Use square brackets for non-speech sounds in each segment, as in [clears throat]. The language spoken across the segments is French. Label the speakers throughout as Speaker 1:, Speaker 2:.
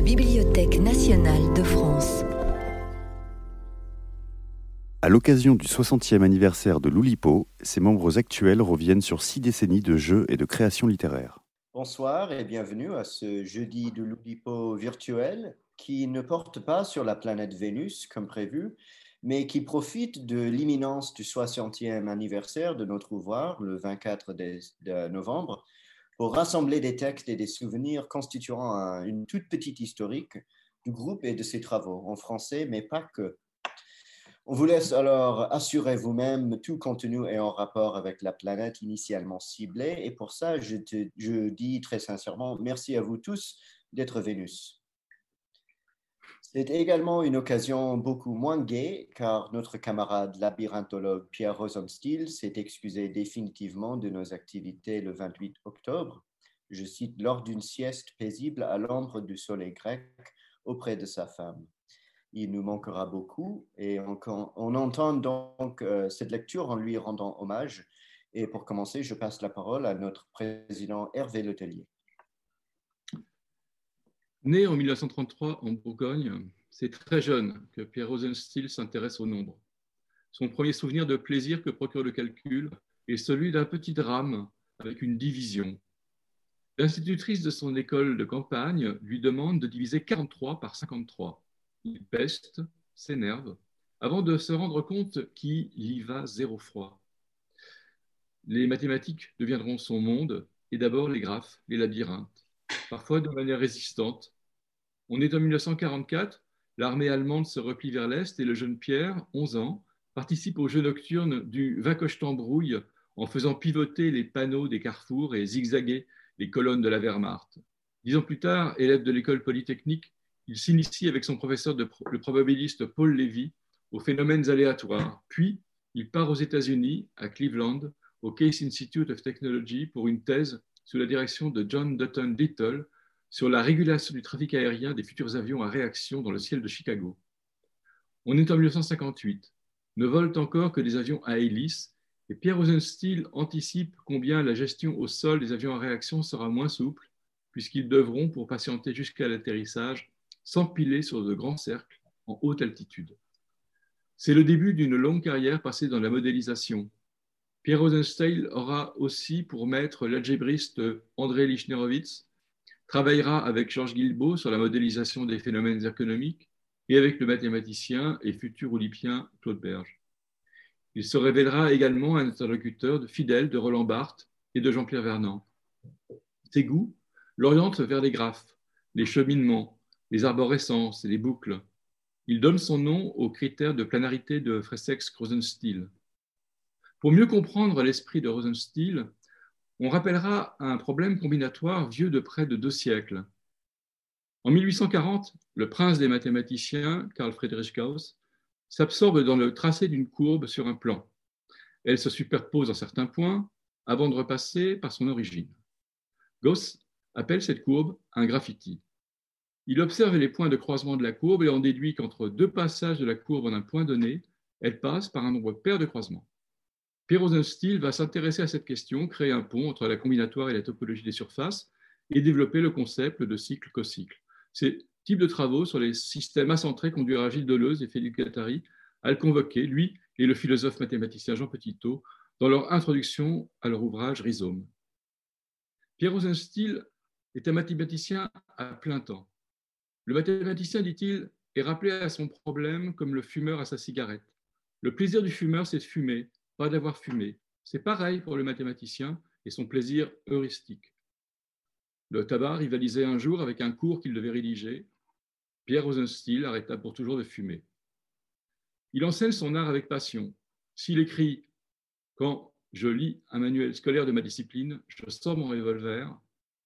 Speaker 1: la Bibliothèque nationale de France.
Speaker 2: À l'occasion du 60e anniversaire de l'Oulipo, ses membres actuels reviennent sur six décennies de jeux et de création littéraire.
Speaker 3: Bonsoir et bienvenue à ce jeudi de l'Oulipo virtuel qui ne porte pas sur la planète Vénus comme prévu, mais qui profite de l'imminence du 60e anniversaire de notre ouvrage, le 24 de novembre, pour rassembler des textes et des souvenirs constituant une toute petite historique du groupe et de ses travaux, en français, mais pas que. On vous laisse alors assurer vous-même tout contenu est en rapport avec la planète initialement ciblée, et pour ça, je, je dis très sincèrement merci à vous tous d'être Vénus. C'est également une occasion beaucoup moins gaie car notre camarade labyrinthologue Pierre Rosenstiel s'est excusé définitivement de nos activités le 28 octobre, je cite, lors d'une sieste paisible à l'ombre du soleil grec auprès de sa femme. Il nous manquera beaucoup et on, entend donc euh, cette lecture en lui rendant hommage. Et pour commencer, je passe la parole à notre président Hervé Letellier.
Speaker 4: Né en 1933 en Bourgogne, c'est très jeune que Pierre Rosenstiel s'intéresse au nombre. Son premier souvenir de plaisir que procure le calcul est celui d'un petit drame avec une division. L'institutrice de son école de campagne lui demande de diviser 43 par 53. Il peste, s'énerve, avant de se rendre compte qu'il y va zéro froid. Les mathématiques deviendront son monde, et d'abord les graphes, les labyrinthes parfois de manière résistante. On est en 1944, l'armée allemande se replie vers l'Est et le jeune Pierre, 11 ans, participe au jeu nocturne du Vacoche-Tambrouille en faisant pivoter les panneaux des carrefours et zigzaguer les colonnes de la Wehrmacht. Dix ans plus tard, élève de l'école polytechnique, il s'initie avec son professeur, de, le probabiliste Paul Levy, aux phénomènes aléatoires. Puis, il part aux États-Unis, à Cleveland, au Case Institute of Technology, pour une thèse sous la direction de John Dutton Little sur la régulation du trafic aérien des futurs avions à réaction dans le ciel de Chicago. On est en 1958. Ne volent encore que des avions à hélice et Pierre Rosenstiel anticipe combien la gestion au sol des avions à réaction sera moins souple puisqu'ils devront, pour patienter jusqu'à l'atterrissage, s'empiler sur de grands cercles en haute altitude. C'est le début d'une longue carrière passée dans la modélisation, Pierre Rosenstiel aura aussi pour maître l'algébriste André Lichnerowitz, travaillera avec Georges Guilbeault sur la modélisation des phénomènes économiques et avec le mathématicien et futur olympien Claude Berge. Il se révélera également un interlocuteur fidèle de Roland Barthes et de Jean-Pierre Vernant. Ses goûts l'orientent vers les graphes, les cheminements, les arborescences et les boucles. Il donne son nom aux critères de planarité de Fressex-Rosenstiel. Pour mieux comprendre l'esprit de Rosenstiel, on rappellera un problème combinatoire vieux de près de deux siècles. En 1840, le prince des mathématiciens, Carl Friedrich Gauss, s'absorbe dans le tracé d'une courbe sur un plan. Elle se superpose en certains points avant de repasser par son origine. Gauss appelle cette courbe un graffiti. Il observe les points de croisement de la courbe et en déduit qu'entre deux passages de la courbe en un point donné, elle passe par un nombre pair de croisements. Pierre Rosenstiel va s'intéresser à cette question, créer un pont entre la combinatoire et la topologie des surfaces et développer le concept de cycle-cocycle. Ces types de travaux sur les systèmes acentrés conduiront Gilles Deleuze et Félix Guattari à le convoquer, lui et le philosophe mathématicien Jean Petitot, dans leur introduction à leur ouvrage Rhizome. Pierre Rosenstiel est un mathématicien à plein temps. Le mathématicien, dit-il, est rappelé à son problème comme le fumeur à sa cigarette. Le plaisir du fumeur, c'est de fumer, pas d'avoir fumé. C'est pareil pour le mathématicien et son plaisir heuristique. Le tabac rivalisait un jour avec un cours qu'il devait rédiger. Pierre Rosenstiel arrêta pour toujours de fumer. Il enseigne son art avec passion. S'il écrit Quand je lis un manuel scolaire de ma discipline, je sors mon revolver,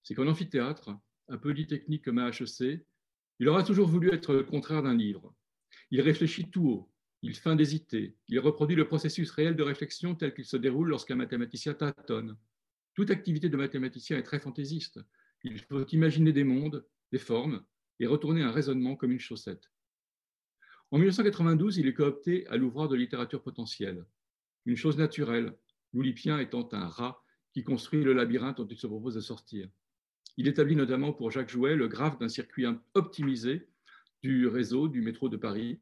Speaker 4: c'est qu'en amphithéâtre, un peu technique comme à HEC, il aura toujours voulu être le contraire d'un livre. Il réfléchit tout haut, il feint d'hésiter. Il reproduit le processus réel de réflexion tel qu'il se déroule lorsqu'un mathématicien tâtonne. Toute activité de mathématicien est très fantaisiste. Il faut imaginer des mondes, des formes, et retourner un raisonnement comme une chaussette. En 1992, il est coopté à l'ouvrage de littérature potentielle, une chose naturelle, l'oulipien étant un rat qui construit le labyrinthe dont il se propose de sortir. Il établit notamment pour Jacques Jouet le graphe d'un circuit optimisé du réseau du métro de Paris,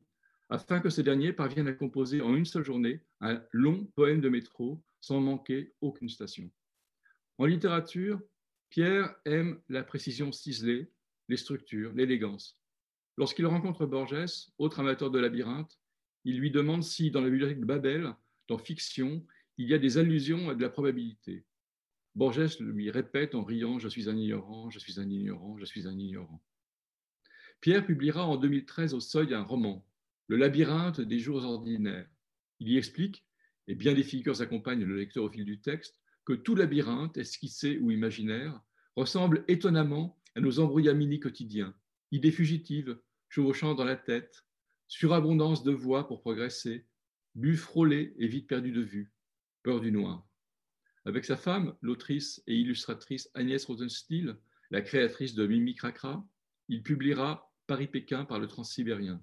Speaker 4: afin que ce dernier parvienne à composer en une seule journée un long poème de métro sans manquer aucune station. En littérature, Pierre aime la précision ciselée, les structures, l'élégance. Lorsqu'il rencontre Borges, autre amateur de labyrinthe, il lui demande si, dans la bibliothèque de Babel, dans Fiction, il y a des allusions à de la probabilité. Borges lui répète en riant Je suis un ignorant, je suis un ignorant, je suis un ignorant. Pierre publiera en 2013 au Seuil un roman, Le labyrinthe des jours ordinaires. Il y explique, et bien des figures accompagnent le lecteur au fil du texte, que tout labyrinthe, esquissé ou imaginaire, ressemble étonnamment à nos embrouillamini quotidiens, idées fugitives, chevauchant dans la tête, surabondance de voix pour progresser, but frôlé et vite perdu de vue, peur du noir. Avec sa femme, l'autrice et illustratrice Agnès Rosenstiel, la créatrice de Mimi Cracra, il publiera Paris-Pékin par le transsibérien.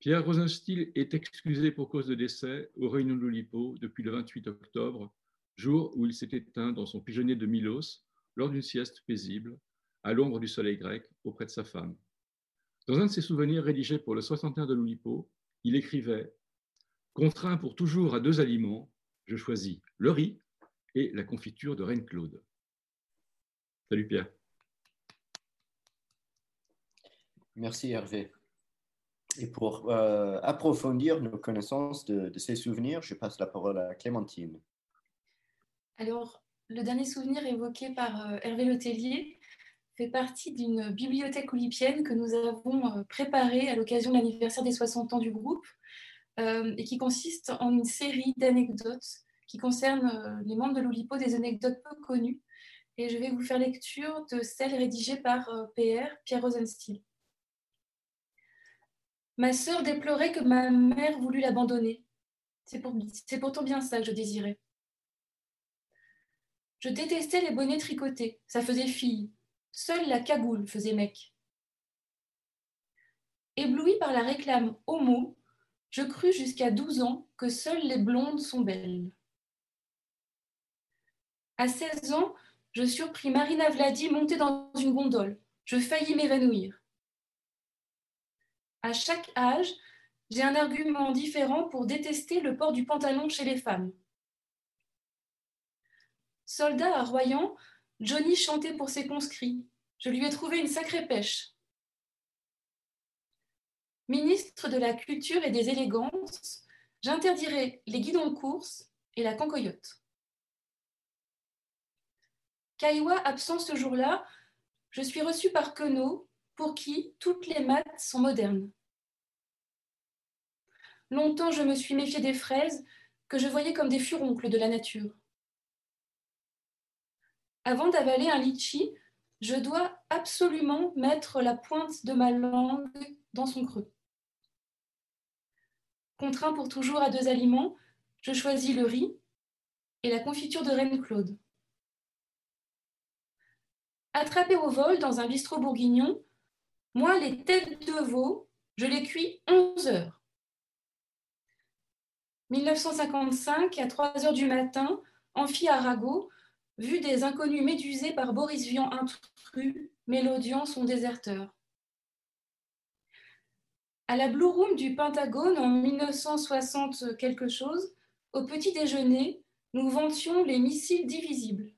Speaker 4: Pierre Rosenstiel est excusé pour cause de décès au Réunion de l'Oulipo depuis le 28 octobre, jour où il s'est éteint dans son pigeonnier de Milos lors d'une sieste paisible, à l'ombre du soleil grec, auprès de sa femme. Dans un de ses souvenirs rédigés pour le 61 de l'Oulipo, il écrivait Contraint pour toujours à deux aliments, je choisis le riz et la confiture de Reine Claude. Salut Pierre.
Speaker 3: Merci Hervé. Et pour euh, approfondir nos connaissances de, ces souvenirs, je passe la parole à Clémentine.
Speaker 5: Alors, le dernier souvenir évoqué par euh, Hervé Letellier fait partie d'une bibliothèque oulipienne que nous avons euh, préparée à l'occasion de l'anniversaire des 60 ans du groupe et qui consiste en une série d'anecdotes qui concernent les membres de l'Oulipo, des anecdotes peu connues. Et je vais vous faire lecture de celles rédigées par PR, Pierre Rosenstiel. Ma sœur déplorait que ma mère voulût l'abandonner. C'est pourtant bien ça que je désirais. Je détestais les bonnets tricotés, ça faisait fille. Seule la cagoule faisait mec. Ébloui par la réclame homo, je crus jusqu'à 12 ans que seules les blondes sont belles. À 16 ans, je surpris Marina Vladi montée dans une gondole. Je faillis m'évanouir à chaque âge, j'ai un argument différent pour détester le port du pantalon chez les femmes. Soldat à Royan, Johnny chantait pour ses conscrits. Je lui ai trouvé une sacrée pêche. Ministre de la Culture et des Élégances, j'interdirai les guidons de course et la cancoyote. Caïwa absent ce jour-là, je suis reçue par Queneau, pour qui toutes les maths sont modernes. Longtemps, je me suis méfiée des fraises que je voyais comme des furoncles de la nature. Avant d'avaler un litchi, je dois absolument mettre la pointe de ma langue dans son creux. Contraint pour toujours à deux aliments, je choisis le riz et la confiture de Reine Claude. Attrapé au vol dans un bistrot bourguignon, moi, les têtes de veau, je les cuis 11 heures. 1955, à 3 heures du matin, Amphi Arago, vu des inconnus médusés par Boris Vian intrus, Mélodian, son déserteur. À la Blue Room du Pentagone en 1960 quelque chose, au petit déjeuner, nous vantions les missiles divisibles.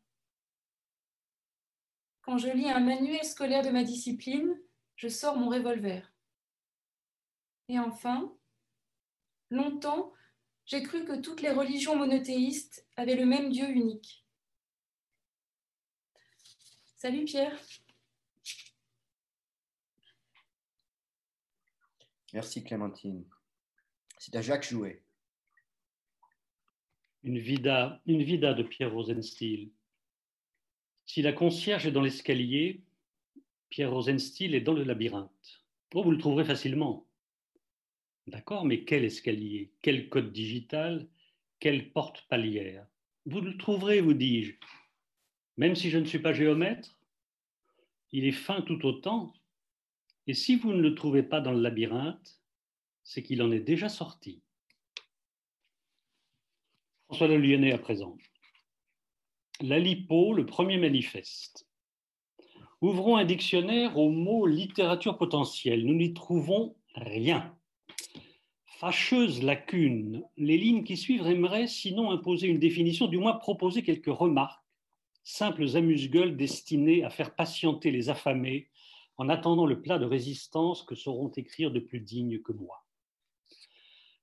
Speaker 5: Quand je lis un manuel scolaire de ma discipline, je sors mon revolver. Et enfin, longtemps, j'ai cru que toutes les religions monothéistes avaient le même Dieu unique. Salut Pierre.
Speaker 3: Merci Clémentine. C'est à Jacques Jouet.
Speaker 6: Une vida, une vida de Pierre Rosenstiel. Si la concierge est dans l'escalier, Pierre Rosenstiel est dans le labyrinthe. Oh, vous le trouverez facilement. D'accord, mais quel escalier Quel code digital Quelle porte palière Vous le trouverez, vous dis-je. Même si je ne suis pas géomètre, il est fin tout autant. Et si vous ne le trouvez pas dans le labyrinthe, c'est qu'il en est déjà sorti. François Le Lyonnais à présent. La LIPO, le premier manifeste. Ouvrons un dictionnaire au mot littérature potentielle. Nous n'y trouvons rien. Fâcheuse lacune. Les lignes qui suivent aimeraient sinon imposer une définition, du moins proposer quelques remarques, simples amuse-gueules destinées à faire patienter les affamés en attendant le plat de résistance que sauront écrire de plus dignes que moi.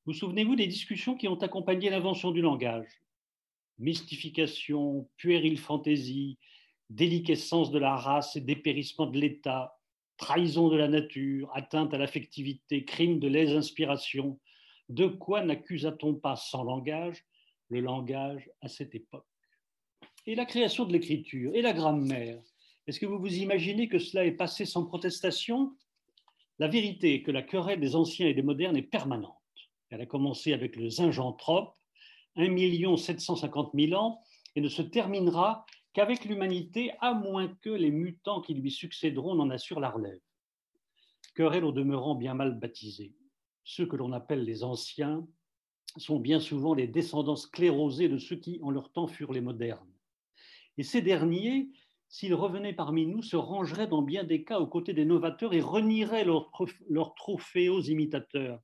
Speaker 6: Vous souvenez-vous des discussions qui ont accompagné l'invention du langage? Mystification, puérile fantaisie, déliquescence de la race et dépérissement de l'État, trahison de la nature, atteinte à l'affectivité, crime de lèse-inspiration. De quoi n'accusa-t-on pas sans langage le langage à cette époque? Et la création de l'écriture et la grammaire est-ce que vous vous imaginez que cela est passé sans protestation? La vérité est que la querelle des anciens et des modernes est permanente. Elle a commencé avec le zingentrope, 1 750 000 ans, et ne se terminera qu'avec l'humanité, à moins que les mutants qui lui succéderont n'en assurent la relève. Querelle au demeurant bien mal baptisés. Ceux que l'on appelle les anciens sont bien souvent les descendants sclérosés de ceux qui, en leur temps, furent les modernes. Et ces derniers s'ils revenaient parmi nous, se rangeraient dans bien des cas aux côtés des novateurs et renieraient leurs leur trophées aux imitateurs.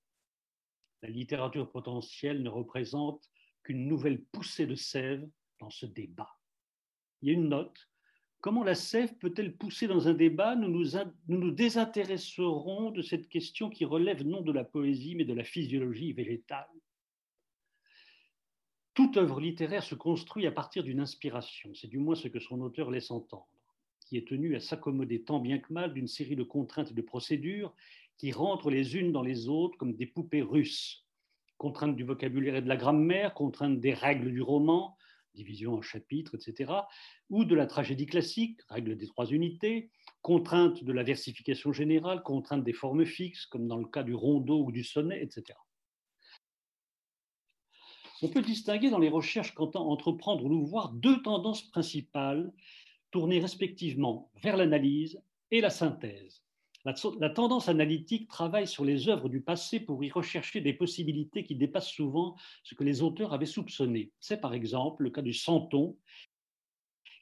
Speaker 6: La littérature potentielle ne représente qu'une nouvelle poussée de sève dans ce débat. Il y a une note. Comment la sève peut-elle pousser dans un débat? Nous nous, nous nous désintéresserons de cette question qui relève non de la poésie, mais de la physiologie végétale. Toute œuvre littéraire se construit à partir d'une inspiration, c'est du moins ce que son auteur laisse entendre, qui est tenu à s'accommoder tant bien que mal d'une série de contraintes et de procédures qui rentrent les unes dans les autres comme des poupées russes. Contraintes du vocabulaire et de la grammaire, contraintes des règles du roman, division en chapitres, etc., ou de la tragédie classique, règle des trois unités, contraintes de la versification générale, contraintes des formes fixes, comme dans le cas du rondeau ou du sonnet, etc. On peut distinguer dans les recherches qu'entend entreprendre ou voir deux tendances principales tournées respectivement vers l'analyse et la synthèse. La, tendance analytique travaille sur les œuvres du passé pour y rechercher des possibilités qui dépassent souvent ce que les auteurs avaient soupçonné. C'est par exemple le cas du Santon,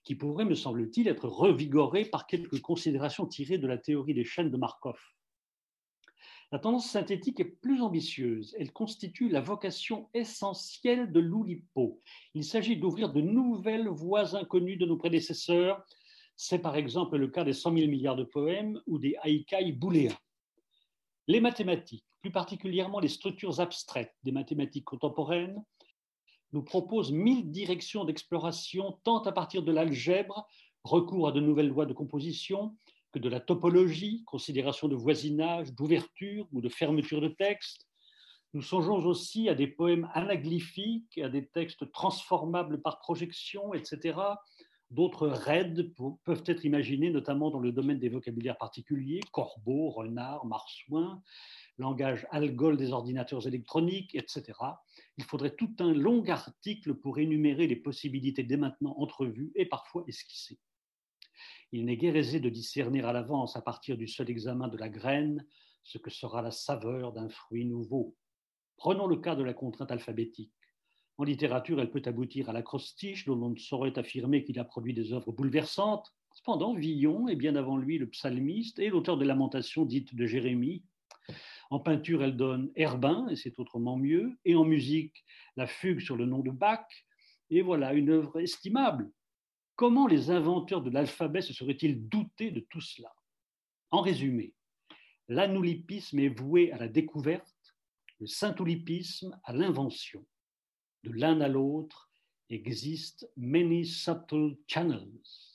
Speaker 6: qui pourrait, me semble-t-il, être revigoré par quelques considérations tirées de la théorie des chaînes de Markov. La tendance synthétique est plus ambitieuse. Elle constitue la vocation essentielle de l'Oulipo. Il s'agit d'ouvrir de nouvelles voies inconnues de nos prédécesseurs. C'est par exemple le cas des 100 000 milliards de poèmes ou des haïkai bouléens. Les mathématiques, plus particulièrement les structures abstraites des mathématiques contemporaines, nous proposent mille directions d'exploration, tant à partir de l'algèbre, recours à de nouvelles lois de composition, que de la topologie, considération de voisinage, d'ouverture ou de fermeture de texte. Nous songeons aussi à des poèmes anaglyphiques, à des textes transformables par projection, etc. D'autres raids peuvent être imaginés, notamment dans le domaine des vocabulaires particuliers, corbeau, renard, marsouin, langage algol des ordinateurs électroniques, etc. Il faudrait tout un long article pour énumérer les possibilités dès maintenant entrevues et parfois esquissées. Il n'est guère aisé de discerner à l'avance, à partir du seul examen de la graine, ce que sera la saveur d'un fruit nouveau. Prenons le cas de la contrainte alphabétique. En littérature, elle peut aboutir à l'acrostiche, dont on ne saurait affirmer qu'il a produit des œuvres bouleversantes. Cependant, Villon est bien avant lui le psalmiste et l'auteur des Lamentations dites de Jérémie. En peinture, elle donne Herbin, et c'est autrement mieux, et en musique, la fugue sur le nom de Bach. Et voilà une œuvre estimable, Comment les inventeurs de l'alphabet se seraient-ils doutés de tout cela? En résumé, l'anoulipisme est voué à la découverte, le saint-oulipisme à l'invention. De l'un à l'autre existent many subtle channels.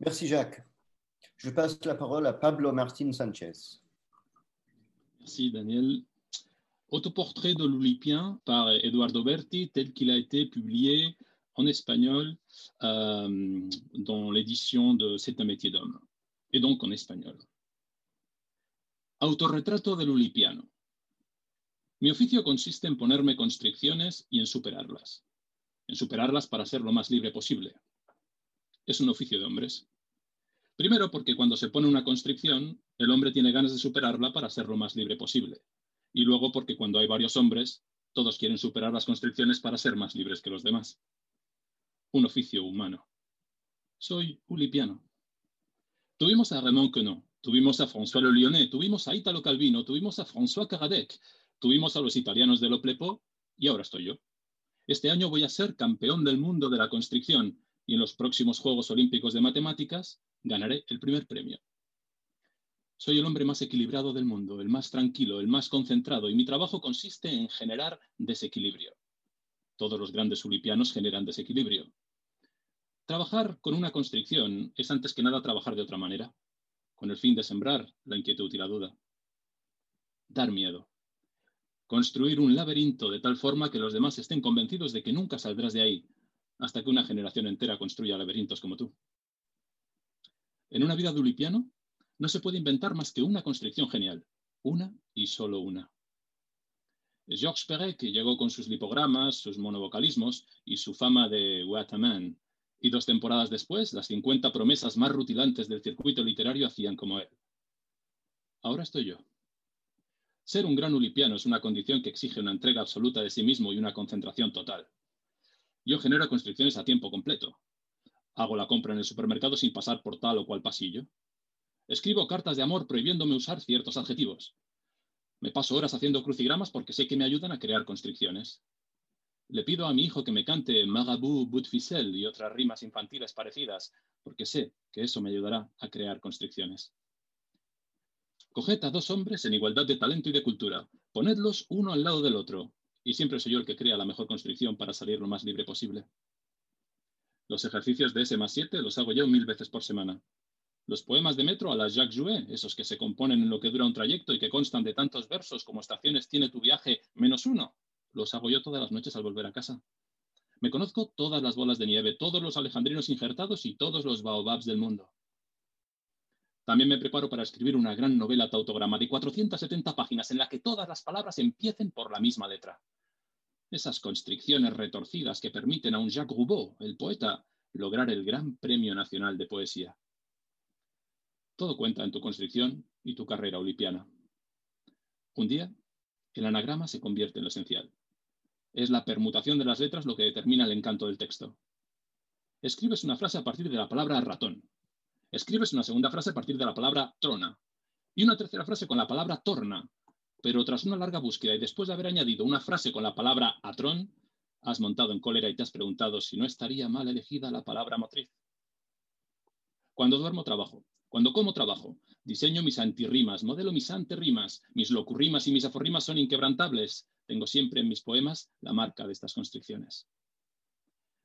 Speaker 3: Merci Jacques. Je passe la parole à Pablo Martín Sanchez.
Speaker 7: Merci Daniel. Autoportrait de l'Oulipien par Eduardo Berti, tel qu'il a été publié en espagnol euh, dans l'édition de C'est un métier d'homme, et donc en espagnol. Autorretrato del Ulipiano. Mi oficio consiste en ponerme constricciones y en superarlas. En superarlas para ser lo más libre posible. Es un oficio de hombres. Primero porque cuando se pone una constricción, el hombre tiene ganas de superarla para ser lo más libre posible y luego porque cuando hay varios hombres, Todos quieren superar las constricciones para ser más libres que los demás. Un oficio humano. Soy ulipiano. Tuvimos a Raymond Queneau, tuvimos a François Lyonnais, tuvimos a Italo Calvino, tuvimos a François Caradec, tuvimos a los italianos de Loplepo y ahora estoy yo. Este año voy a ser campeón del mundo de la constricción y en los próximos Juegos Olímpicos de Matemáticas ganaré el primer premio. Soy el hombre más equilibrado del mundo, el más tranquilo, el más concentrado, y mi trabajo consiste en generar desequilibrio. Todos los grandes ulipianos generan desequilibrio. Trabajar con una constricción es antes que nada trabajar de otra manera, con el fin de sembrar la inquietud y la duda. Dar miedo. Construir un laberinto de tal forma que los demás estén convencidos de que nunca saldrás de ahí, hasta que una generación entera construya laberintos como tú. En una vida de ulipiano, no se puede inventar más que una constricción genial, una y solo una. Georges Perec llegó con sus lipogramas, sus monovocalismos y su fama de What a Man, y dos temporadas después, las 50 promesas más rutilantes del circuito literario hacían como él. Ahora estoy yo. Ser un gran ulipiano es una condición que exige una entrega absoluta de sí mismo y una concentración total. Yo genero constricciones a tiempo completo. Hago la compra en el supermercado sin pasar por tal o cual pasillo. Escribo cartas de amor prohibiéndome usar ciertos adjetivos. Me paso horas haciendo crucigramas porque sé que me ayudan a crear constricciones. Le pido a mi hijo que me cante Marabou Boutficel y otras rimas infantiles parecidas, porque sé que eso me ayudará a crear constricciones. Coged a dos hombres en igualdad de talento y de cultura, ponedlos uno al lado del otro, y siempre soy yo el que crea la mejor constricción para salir lo más libre posible. Los ejercicios de S más 7 los hago yo mil veces por semana. Los poemas de metro a la Jacques Jouet, esos que se componen en lo que dura un trayecto y que constan de tantos versos como estaciones tiene tu viaje menos uno, los hago yo todas las noches al volver a casa. Me conozco todas las bolas de nieve, todos los alejandrinos injertados y todos los baobabs del mundo. También me preparo para escribir una gran novela tautograma de 470 páginas en la que todas las palabras empiecen por la misma letra. Esas constricciones retorcidas que permiten a un Jacques Roubaud, el poeta, lograr el Gran Premio Nacional de Poesía. Todo cuenta en tu constricción y tu carrera olipiana. Un día, el anagrama se convierte en lo esencial. Es la permutación de las letras lo que determina el encanto del texto. Escribes una frase a partir de la palabra ratón. Escribes una segunda frase a partir de la palabra trona. Y una tercera frase con la palabra torna. Pero tras una larga búsqueda y después de haber añadido una frase con la palabra atrón, has montado en cólera y te has preguntado si no estaría mal elegida la palabra motriz. Cuando duermo trabajo. Cuando como trabajo, diseño mis antirrimas, modelo mis anterrimas, mis locurrimas y mis aforrimas son inquebrantables. Tengo siempre en mis poemas la marca de estas constricciones.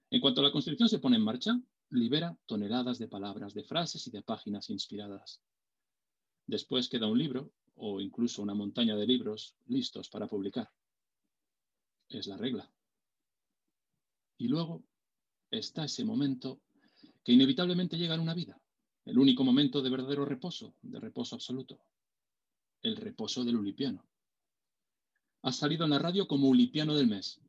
Speaker 7: En cuanto la constricción se pone en marcha, libera toneladas de palabras, de frases y de páginas inspiradas. Después queda un libro o incluso una montaña de libros listos para publicar. Es la regla. Y luego está ese momento que inevitablemente llega en una vida el único momento de verdadero reposo, de reposo absoluto, el reposo del ulipiano. Has salido en la radio como ulipiano del mes.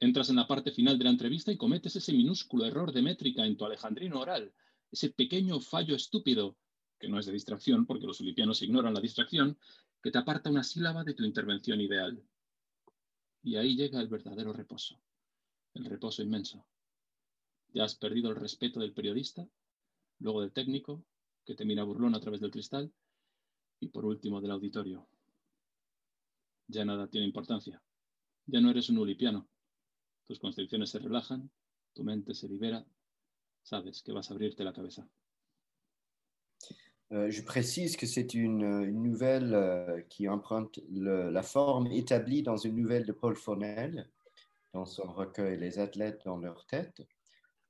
Speaker 7: Entras en la parte final de la entrevista y cometes ese minúsculo error de métrica en tu alejandrino oral, ese pequeño fallo estúpido, que no es de distracción porque los ulipianos ignoran la distracción, que te aparta una sílaba de tu intervención ideal. Y ahí llega el verdadero reposo, el reposo inmenso. Ya has perdido el respeto del periodista luego del técnico, que te mira burlón a través del cristal, y por último del auditorio. Ya nada tiene importancia. Ya no eres un ulipiano. Tus constricciones se relajan, tu mente se libera, sabes que vas a abrirte la cabeza.
Speaker 3: Euh, je précise que c'est une, nouvelle euh, qui emprunte la forme établie dans une nouvelle de Paul Faunel, dans son recueil Les athlètes dans leur tête.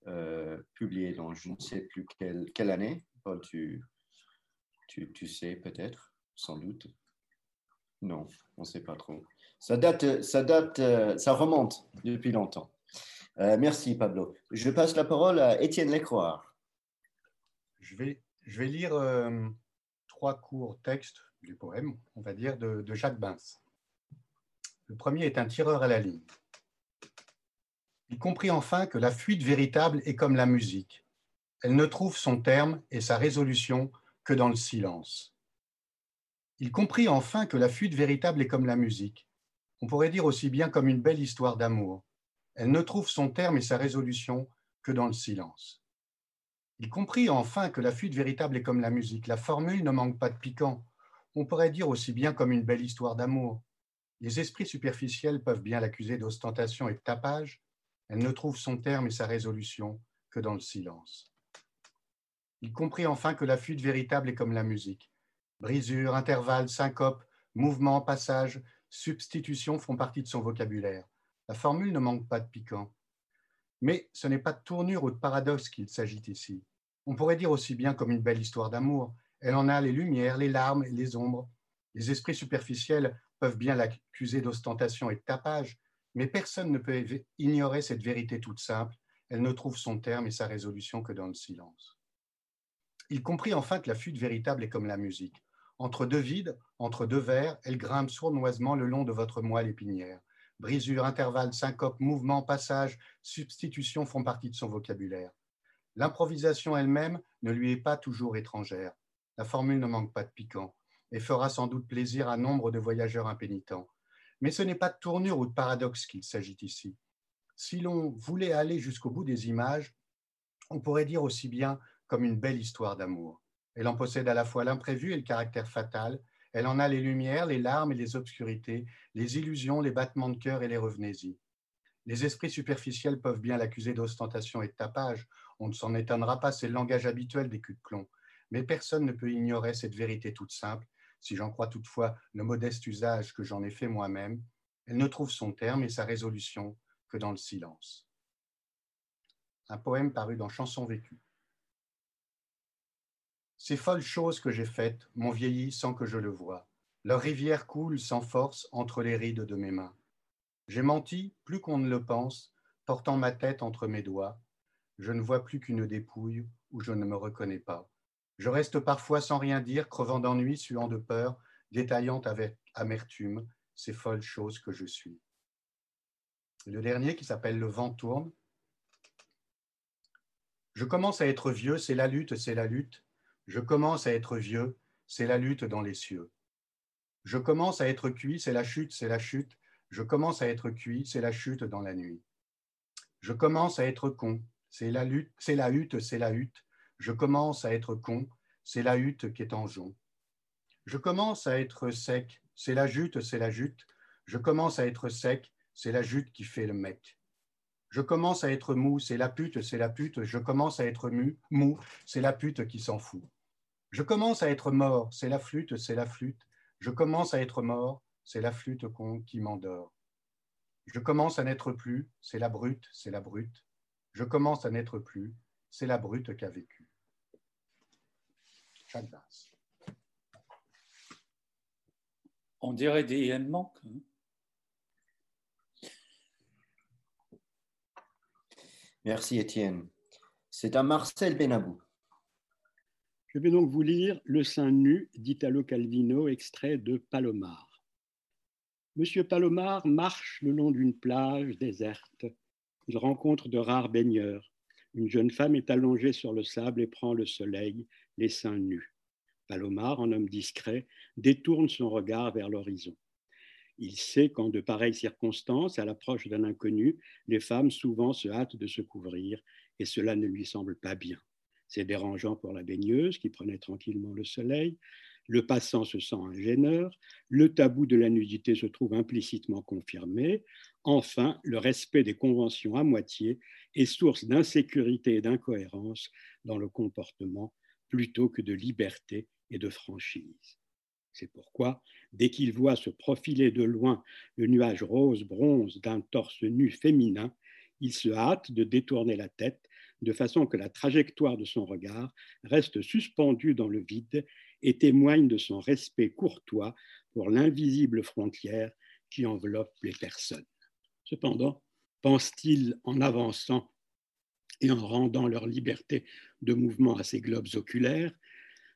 Speaker 3: Euh, publié dans je ne sais plus quelle, quelle année. Paul, tu, tu, tu sais peut-être, sans doute. Non, on ne sait pas trop. Ça date, ça date, euh, ça remonte depuis longtemps. Euh, merci Pablo. Je passe la parole à Étienne Lécroix.
Speaker 8: Je vais, je vais lire trois courts textes du poème, on va dire, de, de Jacques Bins. Le premier est un tireur à la ligne. Il comprit enfin que la fuite véritable est comme la musique. Elle ne trouve son terme et sa résolution que dans le silence. Il comprit enfin que la fuite véritable est comme la musique. On pourrait dire aussi bien comme une belle histoire d'amour. Elle ne trouve son terme et sa résolution que dans le silence. Il comprit enfin que la fuite véritable est comme la musique. La formule ne manque pas de piquant. On pourrait dire aussi bien comme une belle histoire d'amour. Les esprits superficiels peuvent bien l'accuser d'ostentation et de tapage. Elle ne trouve son terme et sa résolution que dans le silence. Il comprit enfin que la fuite véritable est comme la musique. Brisure, intervalle, syncope, mouvement, passage, substitution font partie de son vocabulaire. La formule ne manque pas de piquant. Mais ce n'est pas de tournure ou de paradoxe qu'il s'agit ici. On pourrait dire aussi bien comme une belle histoire d'amour. Elle en a les lumières, les larmes et les ombres. Les esprits superficiels peuvent bien l'accuser d'ostentation et de tapage, mais personne ne peut ignorer cette vérité toute simple. Elle ne trouve son terme et sa résolution que dans le silence. Il comprit enfin que la fuite véritable est comme la musique. Entre deux vides, entre deux vers, elle grimpe sournoisement le long de votre moelle épinière. Brisure, intervalle, syncope, mouvement, passage, substitution font partie de son vocabulaire. L'improvisation elle-même ne lui est pas toujours étrangère. La formule ne manque pas de piquant et fera sans doute plaisir à nombre de voyageurs impénitents. Mais ce n'est pas de tournure ou de paradoxe qu'il s'agit ici. Si l'on voulait aller jusqu'au bout des images, on pourrait dire aussi bien comme une belle histoire d'amour. Elle en possède à la fois l'imprévu et le caractère fatal, elle en a les lumières, les larmes et les obscurités, les illusions, les battements de cœur et les revenésies. Les esprits superficiels peuvent bien l'accuser d'ostentation et de tapage. On ne s'en étonnera pas, c'est le langage habituel des culs de plomb. Mais personne ne peut ignorer cette vérité toute simple, si j'en crois toutefois le modeste usage que j'en ai fait moi-même. Elle ne trouve son terme et sa résolution que dans le silence. Un poème paru dans Chanson vécue. Ces folles choses que j'ai faites m'ont vieilli sans que je le voie. Leur rivière coule sans force entre les rides de mes mains. J'ai menti plus qu'on ne le pense, portant ma tête entre mes doigts. Je ne vois plus qu'une dépouille où je ne me reconnais pas. Je reste parfois sans rien dire, crevant d'ennui, suant de peur, détaillant avec amertume ces folles choses que je suis. Le dernier qui s'appelle Le vent tourne. Je commence à être vieux, c'est la lutte, c'est la lutte. Je commence à être vieux, c'est la lutte dans les cieux. Je commence à être cuit, c'est la chute, c'est la chute. Je commence à être cuit, c'est la chute dans la nuit. Je commence à être con, c'est la lutte, c'est la hutte, c'est la hutte. Je commence à être con, c'est la hutte qui est en jonc. Je commence à être sec, c'est la jute, c'est la jute. Je commence à être sec, c'est la jute qui fait le mec. Je commence à être mou, c'est la pute, c'est la pute. Je commence à être mu, mou, c'est la pute qui s'en fout. Je commence à être mort, c'est la flûte, c'est la flûte. Je commence à être mort, c'est la flûte qui m'endort. Je commence à n'être plus, c'est la brute, c'est la brute. Je commence à n'être plus, c'est la brute qui a
Speaker 9: On dirait des manque. Hein
Speaker 3: Merci Étienne. C'est à Marcel Benabou.
Speaker 10: Je vais donc vous lire Le sein nu d'Italo Calvino, extrait de Palomar. Monsieur Palomar marche le long d'une plage déserte. Il rencontre de rares baigneurs. Une jeune femme est allongée sur le sable et prend le soleil, les seins nus. Palomar, en homme discret, détourne son regard vers l'horizon. Il sait qu'en de pareilles circonstances, à l'approche d'un inconnu, les femmes souvent se hâtent de se couvrir, et cela ne lui semble pas bien. C'est dérangeant pour la baigneuse qui prenait tranquillement le soleil. Le passant se sent un gêneur. Le tabou de la nudité se trouve implicitement confirmé. Enfin, le respect des conventions à moitié est source d'insécurité et d'incohérence dans le comportement plutôt que de liberté et de franchise. C'est pourquoi, dès qu'il voit se profiler de loin le nuage rose-bronze d'un torse nu féminin, il se hâte de détourner la tête de façon que la trajectoire de son regard reste suspendue dans le vide et témoigne de son respect courtois pour l'invisible frontière qui enveloppe les personnes. Cependant, pense-t-il en avançant et en rendant leur liberté de mouvement à ses globes oculaires,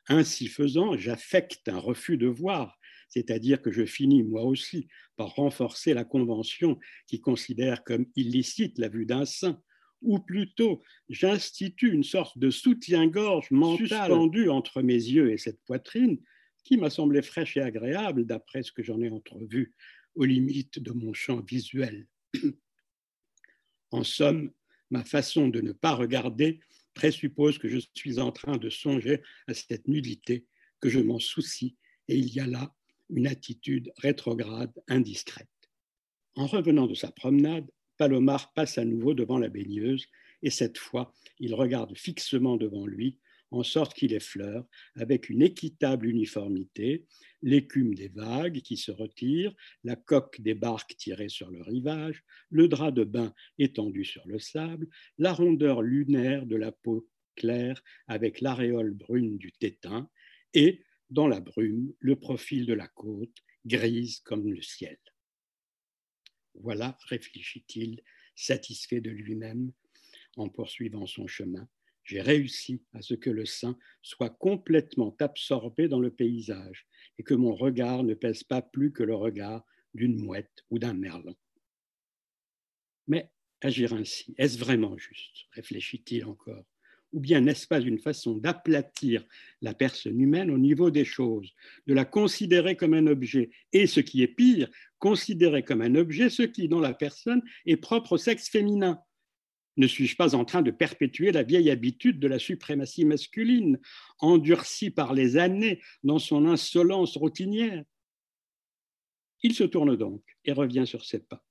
Speaker 10: ainsi faisant, j'affecte un refus de voir, c'est-à-dire que je finis moi aussi par renforcer la convention qui considère comme illicite la vue d'un sein, ou plutôt j'institue une sorte de soutien-gorge mental suspendu entre mes yeux et cette poitrine qui m'a semblé fraîche et agréable d'après ce que j'en ai entrevu aux limites de mon champ visuel. [clears throat] en somme, ma façon de ne pas regarder présuppose que je suis en train de songer à cette nudité, que je m'en soucie, et il y a là une attitude rétrograde indiscrète. En revenant de sa promenade, Palomar passe à nouveau devant la baigneuse, et cette fois, il regarde fixement devant lui, en sorte qu'il effleure, avec une équitable uniformité, l'écume des vagues qui se retirent, la coque des barques tirées sur le rivage, le drap de bain étendu sur le sable, la rondeur lunaire de la peau claire avec l'aréole brune du tétin, et, dans la brume, le profil de la côte, grise comme le ciel. Voilà, réfléchit-il, satisfait de lui-même, en poursuivant son chemin, j'ai réussi à ce que le sein soit complètement absorbé dans le paysage et que mon regard ne pèse pas plus que le regard d'une mouette ou d'un merlan. Mais agir ainsi, est-ce vraiment juste? réfléchit-il encore. Ou bien n'est-ce pas une façon d'aplatir la personne humaine au niveau des choses, de la considérer comme un objet et, ce qui est pire, considérer comme un objet ce qui, dans la personne, est propre au sexe féminin? Ne suis-je pas en train de perpétuer la vieille habitude de la suprématie masculine, endurcie par les années dans son insolence routinière? Il se tourne donc et revient sur ses pas.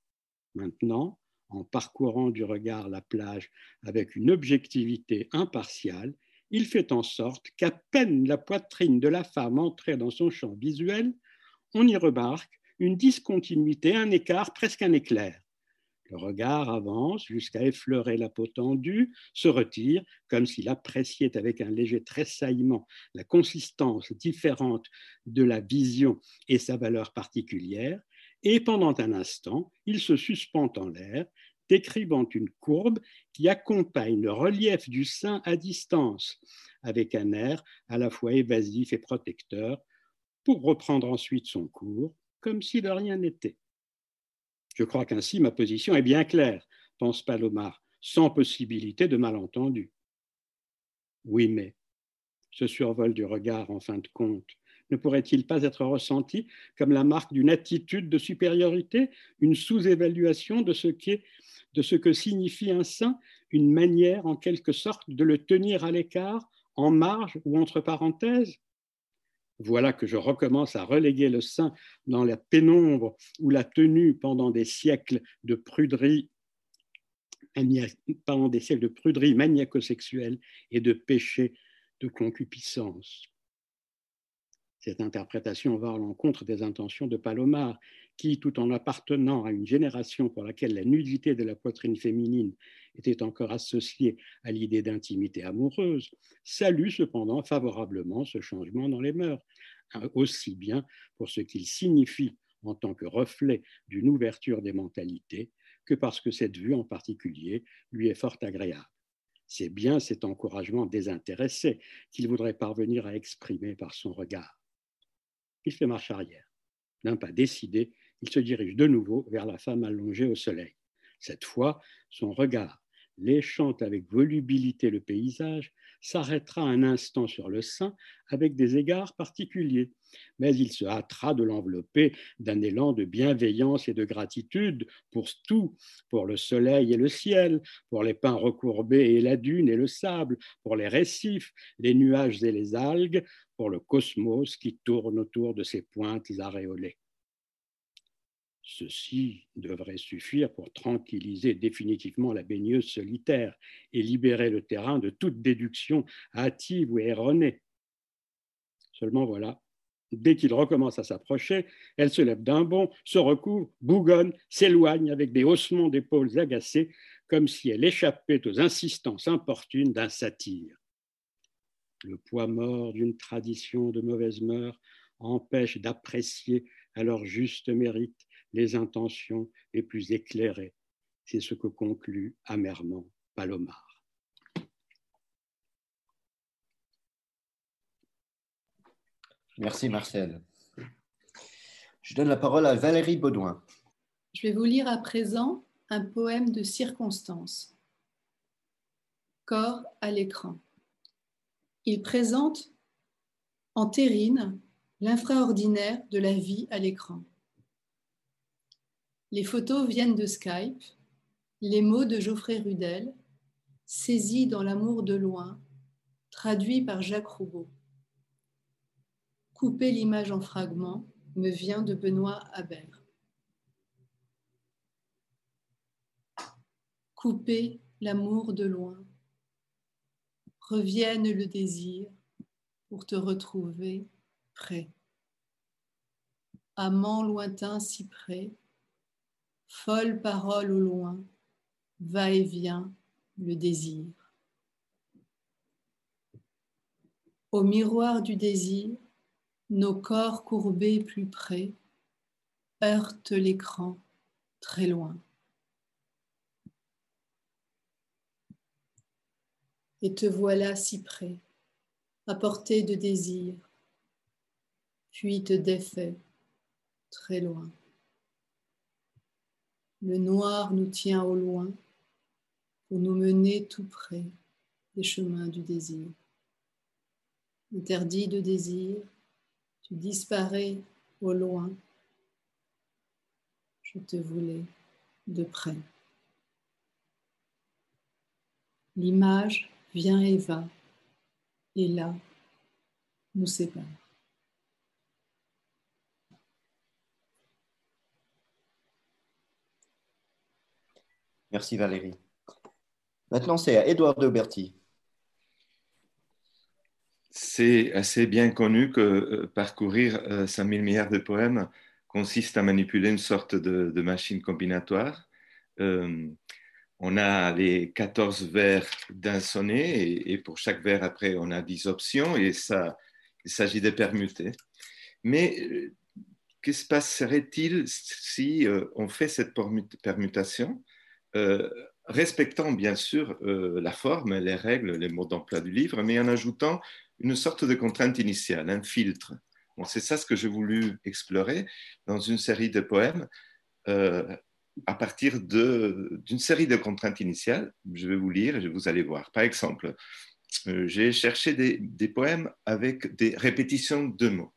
Speaker 10: Maintenant, en parcourant du regard la plage avec une objectivité impartiale, il fait en sorte qu'à peine la poitrine de la femme entrait dans son champ visuel, on y remarque une discontinuité, un écart, presque un éclair. Le regard avance jusqu'à effleurer la peau tendue, se retire comme s'il appréciait avec un léger tressaillement la consistance différente de la vision et sa valeur particulière, et pendant un instant, il se suspend en l'air, décrivant une courbe qui accompagne le relief du sein à distance, avec un air à la fois évasif et protecteur, pour reprendre ensuite son cours, comme si de rien n'était. Je crois qu'ainsi ma position est bien claire, pense Palomar, sans possibilité de malentendu. Oui, mais ce survol du regard, en fin de compte, ne pourrait-il pas être ressenti comme la marque d'une attitude de supériorité, une sous-évaluation de ce, de ce que signifie un sein, une manière en quelque sorte de le tenir à l'écart, en marge ou entre parenthèses? Voilà que je recommence à reléguer le sein dans la pénombre où la tenue pendant des siècles de pruderie pendant des siècles de pruderie maniaco-sexuelle et de péché de concupiscence. Cette interprétation va à l'encontre des intentions de Palomar, qui, tout en appartenant à une génération pour laquelle la nudité de la poitrine féminine était encore associée à l'idée d'intimité amoureuse, salue cependant favorablement ce changement dans les mœurs, hein, aussi bien pour ce qu'il signifie en tant que reflet d'une ouverture des mentalités que parce que cette vue en particulier lui est fort agréable. C'est bien cet encouragement désintéressé qu'il voudrait parvenir à exprimer par son regard. Il fait marche arrière. D'un pas décidé, il se dirige de nouveau vers la femme allongée au soleil. Cette fois, son regard léchant avec volubilité le paysage, s'arrêtera un instant sur le sein avec des égards particuliers, mais il se hâtera de l'envelopper d'un élan de bienveillance et de gratitude pour tout, pour le soleil et le ciel, pour les pins recourbés et la dune et le sable, pour les récifs, les nuages et les algues, pour le cosmos qui tourne autour de ses pointes aréolées. Ceci devrait suffire pour tranquilliser définitivement la baigneuse solitaire et libérer le terrain de toute déduction hâtive ou erronée. Seulement voilà, dès qu'il recommence à s'approcher, elle se lève d'un bond, se recouvre, bougonne, s'éloigne avec des haussements d'épaules agacés, comme si elle échappait aux insistances importunes d'un satyre. Le poids mort d'une tradition de mauvaise mœurs empêche d'apprécier à leur juste mérite les intentions les plus éclairées. C'est ce que conclut amèrement Palomar.
Speaker 3: Merci Marcel. Je donne la parole à Valérie Baudouin.
Speaker 11: Je vais vous lire à présent un poème de circonstance. Corps à l'écran. Il présente en terrine l'infraordinaire de la vie à l'écran Les photos viennent de Skype, les mots de Geoffrey Rudel, saisis dans l'amour de loin, traduits par Jacques Roubaud. Couper l'image en fragments me vient de Benoît Habert. Couper l'amour de loin, revienne le désir pour te retrouver près. Amant lointain si près, folle parole au loin, va et vient le désir. Au miroir du désir, nos corps courbés plus près heurtent l'écran très loin. Et te voilà si près, à portée de désir, puis te défait très loin. Le noir nous tient au loin pour nous mener tout près des chemins du désir. Interdit de désir, tu disparais au loin. Je te voulais de près. L'image vient et va, et là, nous sépare.
Speaker 3: Merci Valérie. Maintenant, c'est à Édouard Dauberti.
Speaker 12: C'est assez bien connu que euh, parcourir 5000 euh, milliards de poèmes consiste à manipuler une sorte de, machine combinatoire. Euh, on a les 14 vers d'un sonnet et, pour chaque vers après, on a 10 options et ça, il s'agit de permuter. Mais que se passerait-il si on fait cette permutation? Respectant bien sûr euh, la forme, les règles, les mots d'emploi du livre, mais en ajoutant une sorte de contrainte initiale, un filtre. c'est ça ce que j'ai voulu explorer dans une série de poèmes euh, à partir d'une série de contraintes initiales. Je vais vous lire et vous allez voir. Par exemple, euh, j'ai cherché des, des poèmes avec des répétitions de mots.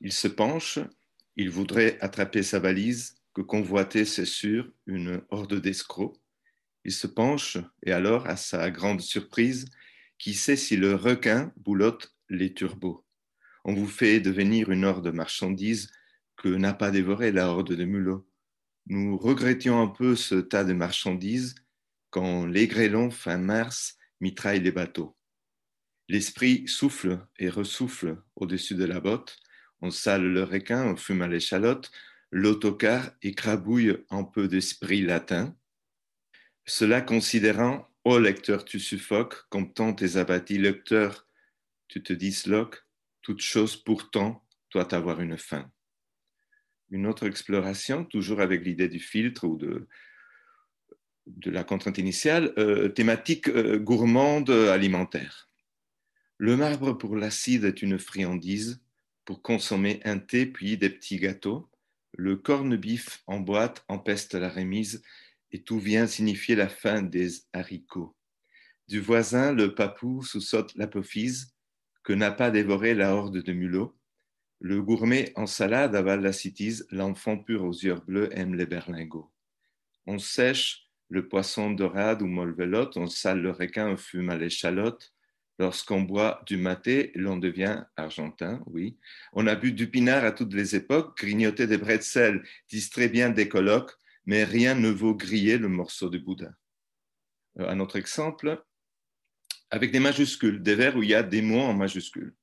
Speaker 12: Il se penche, il voudrait attraper sa valise, que convoitait, c'est sûr, une horde d'escrocs. Il se penche, et alors, à sa grande surprise, qui sait si le requin boulotte les turbots On vous fait devenir une horde de marchandises que n'a pas dévoré la horde de mulots. Nous regrettions un peu ce tas de marchandises quand les grêlons, fin mars, mitraillent les bateaux. L'esprit souffle et ressouffle au-dessus de la botte, on sale le requin, on fume à l'échalote, l'autocar écrabouille un peu d'esprit latin. Cela considérant, ô lecteur, tu suffoques, comme tant tes abattis, lecteur, tu te disloques, toute chose pourtant doit avoir une fin. Une autre exploration, toujours avec l'idée du filtre ou de, la contrainte initiale, euh, thématique euh, gourmande alimentaire. Le marbre pour l'acide est une friandise pour consommer un thé puis des petits gâteaux. Le corne-bif en boîte empeste la remise et tout vient signifier la fin des haricots. Du voisin, le papou sous-saute l'apophyse que n'a pas dévoré la horde de mulots. Le gourmet en salade avale la citise, l'enfant pur aux yeux bleus aime les berlingots. On sèche le poisson dorade ou molvelotte, on sale le requin, on fume à l'échalote, Lorsqu'on boit du maté, l'on devient argentin, oui. On a bu du pinard à toutes les époques, grignoté des bretzels, distrait bien des colloques, mais rien ne vaut griller le morceau de boudin. Euh, un autre exemple, avec des majuscules, des vers où il y a des mots en majuscules.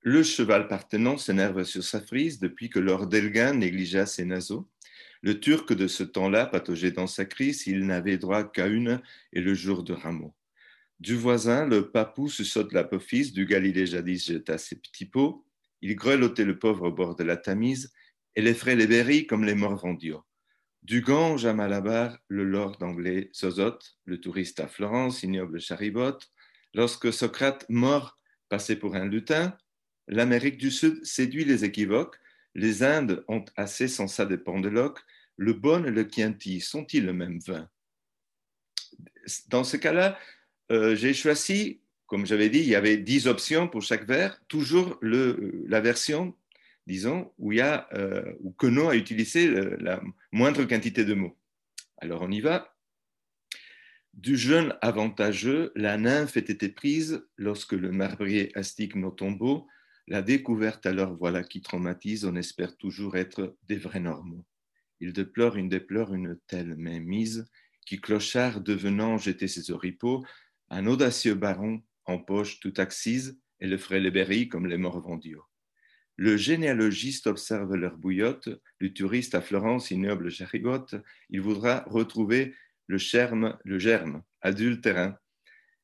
Speaker 12: Le cheval partenon s'énerve sur sa frise depuis que Lord Delgain négligea ses naseaux. Le turc de ce temps-là pataugeait dans sa crise, il n'avait droit qu'à une et le jour de rameau. Du voisin, le papou saute l'apophyse, du Galilée jadis jeta ses petits pots, il grelottait le pauvre au bord de la Tamise, et les les berry comme les morvandiaux. Du Gange à Malabar, le lord anglais Zozote, le touriste à Florence, ignoble charibot, lorsque Socrate, mort, passait pour un lutin, l'Amérique du Sud séduit les équivoques, les Indes ont assez sans ça des pendeloques, le bon et le Chianti sont-ils le même vin? Dans ce cas-là, euh, j'ai choisi, comme j'avais dit, il y avait 10 options pour chaque verre, toujours le, la version disons, où, il y a, euh, où a utilisé la moindre quantité de mots. Alors on y va. Du jeune avantageux, la nymphe ait été prise lorsque le marbrier astique Notombo l'a découverte alors voilà qui traumatise, on espère toujours être des vrais normaux. Il déplore une déplore une telle mainmise qui clochard devenant jeter ses oripeaux, un audacieux baron en poche tout axise et le ferait les berry comme les morts vendiaux. Le généalogiste observe leur bouillotte, le touriste à Florence ignoble charigote, il voudra retrouver le germe, le germe adultérin.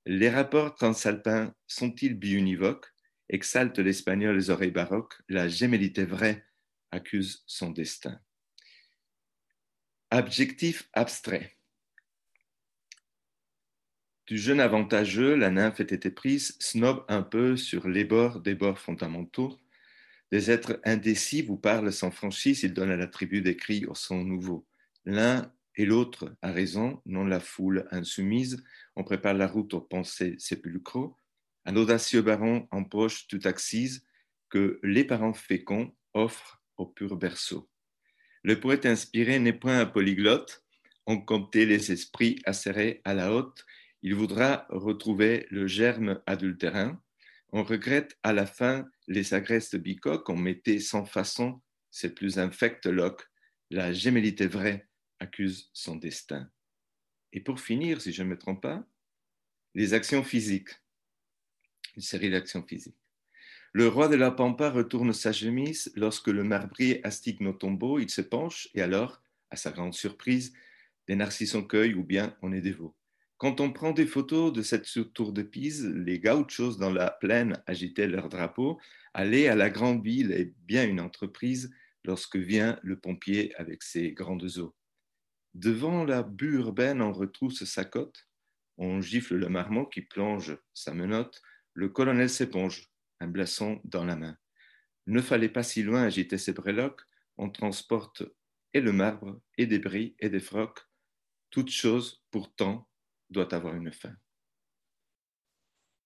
Speaker 12: Les rapports transalpins sont-ils biunivoques? Exalte l'espagnol les oreilles baroques, la gémellité vraie accuse son destin. Adjectif abstrait. Du jeune avantageux, la nymphe était prise, snob un peu sur les bords des bords fondamentaux. Des êtres indécis vous parlent sans franchise, ils donnent à la tribu des cris au son nouveau. L'un et l'autre a raison, non la foule insoumise. On prépare la route aux pensées sépulcraux. Un audacieux baron en poche tout axise que les parents féconds offrent au pur berceau. Le poète inspiré n'est point un polyglotte. On comptait les esprits acérés à la haute il voudra retrouver le germe adultérin. On regrette à la fin les agrestes bicoques, on mettait sans façon, c'est plus infect loc. La gémellité vraie accuse son destin. Et pour finir, si je ne me trompe pas, les actions physiques. Une série d'actions physiques. Le roi de la Pampa retourne sa chemise lorsque le marbrier astique nos tombeaux, il se penche et alors, à sa grande surprise, des narcisses en cueil ou bien on est dévot. Quand on prend des photos de cette tour de Pise, les gauchos dans la plaine agitaient leur drapeau. Aller à la grande ville est bien une entreprise lorsque vient le pompier avec ses grandes eaux. Devant la bulle urbaine, on retrousse sa cote, on gifle le marmot qui plonge sa menotte, le colonel s'éponge, un blason dans la main. Ne fallait pas si loin agiter ses breloques, on transporte et le marbre, et des bris, et des frocs, toutes choses pourtant doit avoir une fin.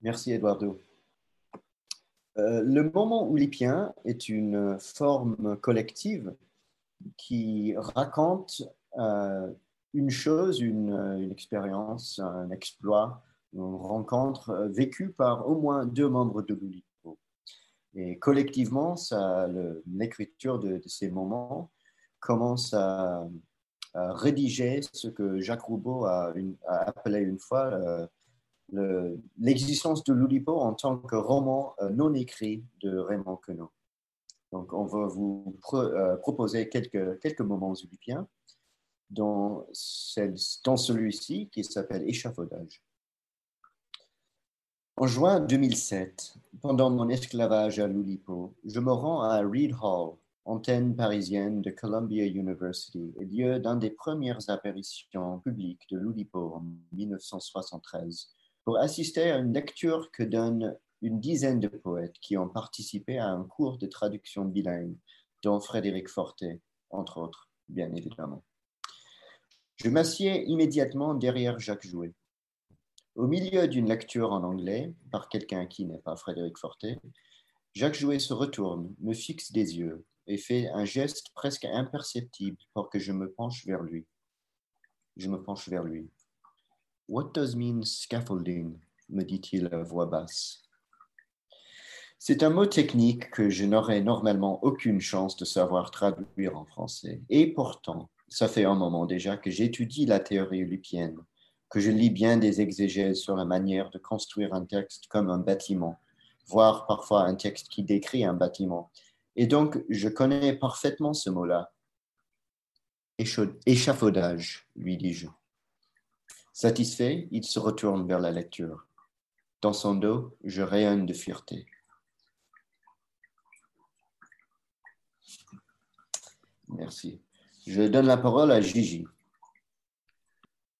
Speaker 3: Merci Eduardo. Euh, le moment oulipien est une forme collective qui raconte euh, une chose, une, expérience, un exploit, une rencontre euh, vécue par au moins deux membres de l'Oulipo. Et collectivement, l'écriture de, ces moments commence à, rédiger ce que Jacques Roubaud a, appelé une fois euh, l'existence de l'Oulipo en tant que roman euh, non écrit de Raymond Queneau. Donc, on va vous euh, proposer quelques, quelques moments oulipiens dans, dans celui-ci qui s'appelle Échafaudage. En juin 2007, pendant mon esclavage à l'Oulipo, je me rends à Reed Hall, antenne parisienne de Columbia University lieu d'une des premières apparitions publiques de l'Oulipo en 1973 pour assister à une lecture que donnent une dizaine de poètes qui ont participé à un cours de traduction bilingue, dont Frédéric Fortet, entre autres, bien évidemment. Je m'assieds immédiatement derrière Jacques Jouet. Au milieu d'une lecture en anglais, par quelqu'un qui n'est pas Frédéric Fortet, Jacques Jouet se retourne, me fixe des yeux et fait un geste presque imperceptible pour que je me penche vers lui. Je me penche vers lui. What does mean scaffolding? me dit-il à voix basse. C'est un mot technique que je n'aurais normalement aucune chance de savoir traduire en français. Et pourtant, ça fait un moment déjà que j'étudie la théorie lupienne, que je lis bien des exégèses sur la manière de construire un texte comme un bâtiment, voire parfois un texte qui décrit un bâtiment, et donc, je connais parfaitement ce mot-là. Échafaudage, lui dis-je. Satisfait, il se retourne vers la lecture. Dans son dos, je rayonne de fierté. Merci. Je donne la parole à Gigi.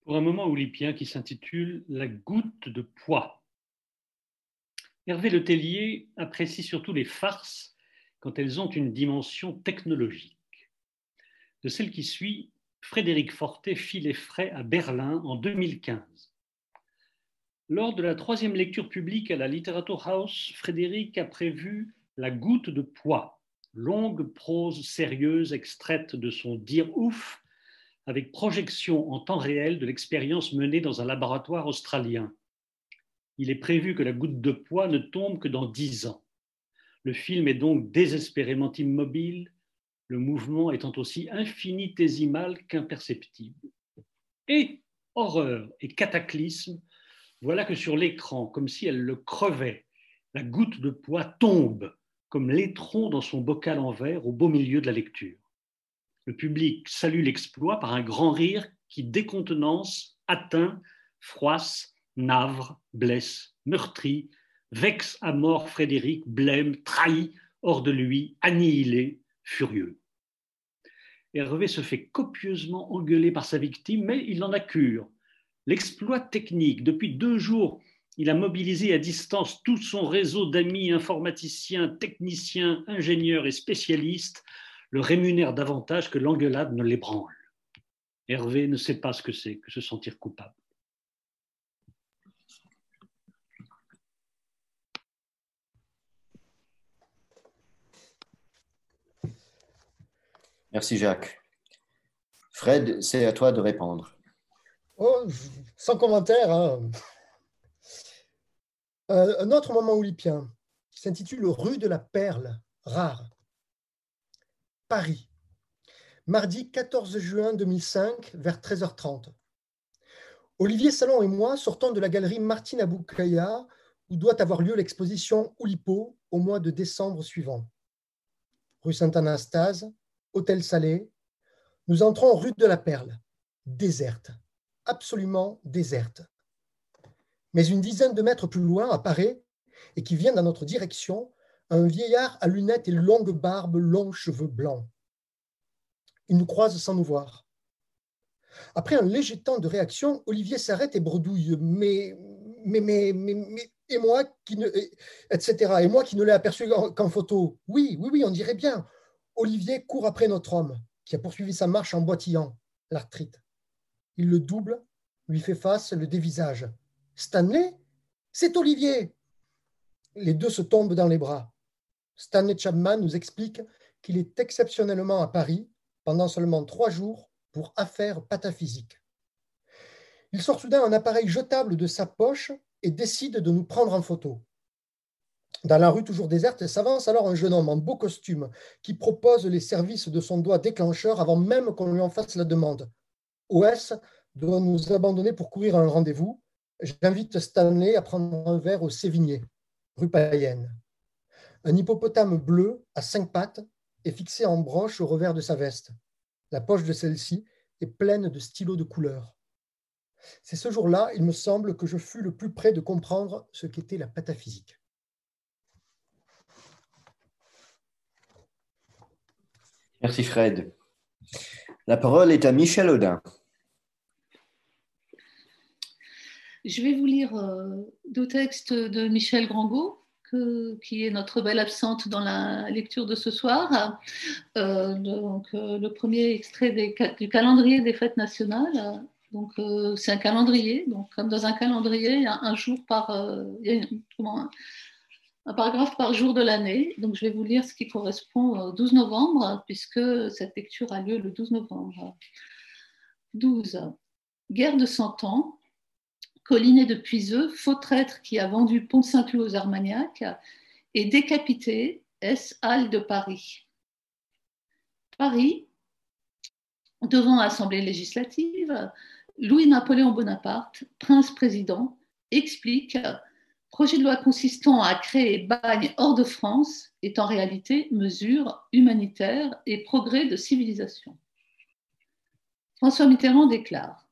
Speaker 6: Pour un moment oulipien qui s'intitule La goutte de poids. Hervé Le Tellier apprécie surtout les farces quand elles ont une dimension technologique. De celle qui suit, Frédéric Fortet fit les frais à Berlin en 2015. Lors de la troisième lecture publique à la Literaturhaus, Frédéric a prévu La goutte de poids, longue prose sérieuse extraite de son Dire ouf, avec projection en temps réel de l'expérience menée dans un laboratoire australien. Il est prévu que la goutte de poids ne tombe que dans dix ans. Le film est donc désespérément immobile, le mouvement étant aussi infinitésimal qu'imperceptible. Et horreur et cataclysme, voilà que sur l'écran, comme si elle le crevait, la goutte de poids tombe comme l'étron dans son bocal en verre au beau milieu de la lecture. Le public salue l'exploit par un grand rire qui décontenance, atteint, froisse, navre, blesse, meurtrit, vexe à mort Frédéric, blême, trahi, hors de lui, annihilé, furieux. Hervé se fait copieusement engueuler par sa victime, mais il en a cure. L'exploit technique, depuis deux jours, il a mobilisé à distance tout son réseau d'amis informaticiens, techniciens, ingénieurs et spécialistes, le rémunère davantage que l'engueulade ne l'ébranle. Hervé ne sait pas ce que c'est que se sentir coupable.
Speaker 3: Merci Jacques. Fred, c'est à toi de répondre.
Speaker 13: Oh, sans commentaire. Hein. Euh, un autre moment oulipien qui s'intitule Rue de la Perle, rare. Paris, mardi 14 juin 2005, vers 13h30. Olivier Salon et moi sortons de la galerie Martine Aboukaya, où doit avoir lieu l'exposition Oulipo au mois de décembre suivant. Rue Saint-Anastase, Hôtel Salé. Nous entrons rue de la Perle, déserte, absolument déserte. Mais une dizaine de mètres plus loin apparaît, et qui vient dans notre direction, un vieillard à lunettes et longue barbe, longs cheveux blancs. Il nous croise sans nous voir. Après un léger temps de réaction, Olivier s'arrête et bredouille. Mais, mais, mais, mais, et moi qui ne, etc. Et moi qui ne l'ai aperçu qu'en photo. Oui, oui, oui, on dirait bien. Olivier court après notre homme, qui a poursuivi sa marche en boitillant, l'arthrite. Il le double, lui fait face, le dévisage. Stanley C'est Olivier Les deux se tombent dans les bras. Stanley Chapman nous explique qu'il est exceptionnellement à Paris pendant seulement trois jours pour affaires pataphysiques. Il sort soudain un appareil jetable de sa poche et décide de nous prendre en photo. Dans la rue toujours déserte, s'avance alors un jeune homme en beau costume qui propose les services de son doigt déclencheur avant même qu'on lui en fasse la demande. OS doit nous abandonner pour courir à un rendez-vous. J'invite Stanley à prendre un verre au Sévigné, rue Payenne. Un hippopotame bleu à cinq pattes est fixé en broche au revers de sa veste. La poche de celle-ci est pleine de stylos de couleur. C'est ce jour-là, il me semble, que je fus le plus près de comprendre ce qu'était la pataphysique.
Speaker 3: Merci Fred. La parole est à Michel Audin.
Speaker 14: Je vais vous lire euh, deux textes de Michel Grangot, qui est notre belle absente dans la lecture de ce soir. Euh, euh, le premier extrait du calendrier des fêtes nationales. Donc, c'est un calendrier. Donc, comme dans un calendrier, un jour par. il y comment, un paragraphe par jour de l'année. Donc, je vais vous lire ce qui correspond au 12 novembre, puisque cette lecture a lieu le 12 novembre. 12. Guerre de Cent Ans. Collinet de Puiseux, faux traître qui a vendu Pont-Saint-Cloud aux Armagnacs, et décapité, S. Halle de Paris. Paris, devant l'Assemblée législative, Louis-Napoléon Bonaparte, prince-président, explique projet de loi consistant à créer bagne hors de France est en réalité mesure humanitaire et progrès de civilisation. François Mitterrand déclare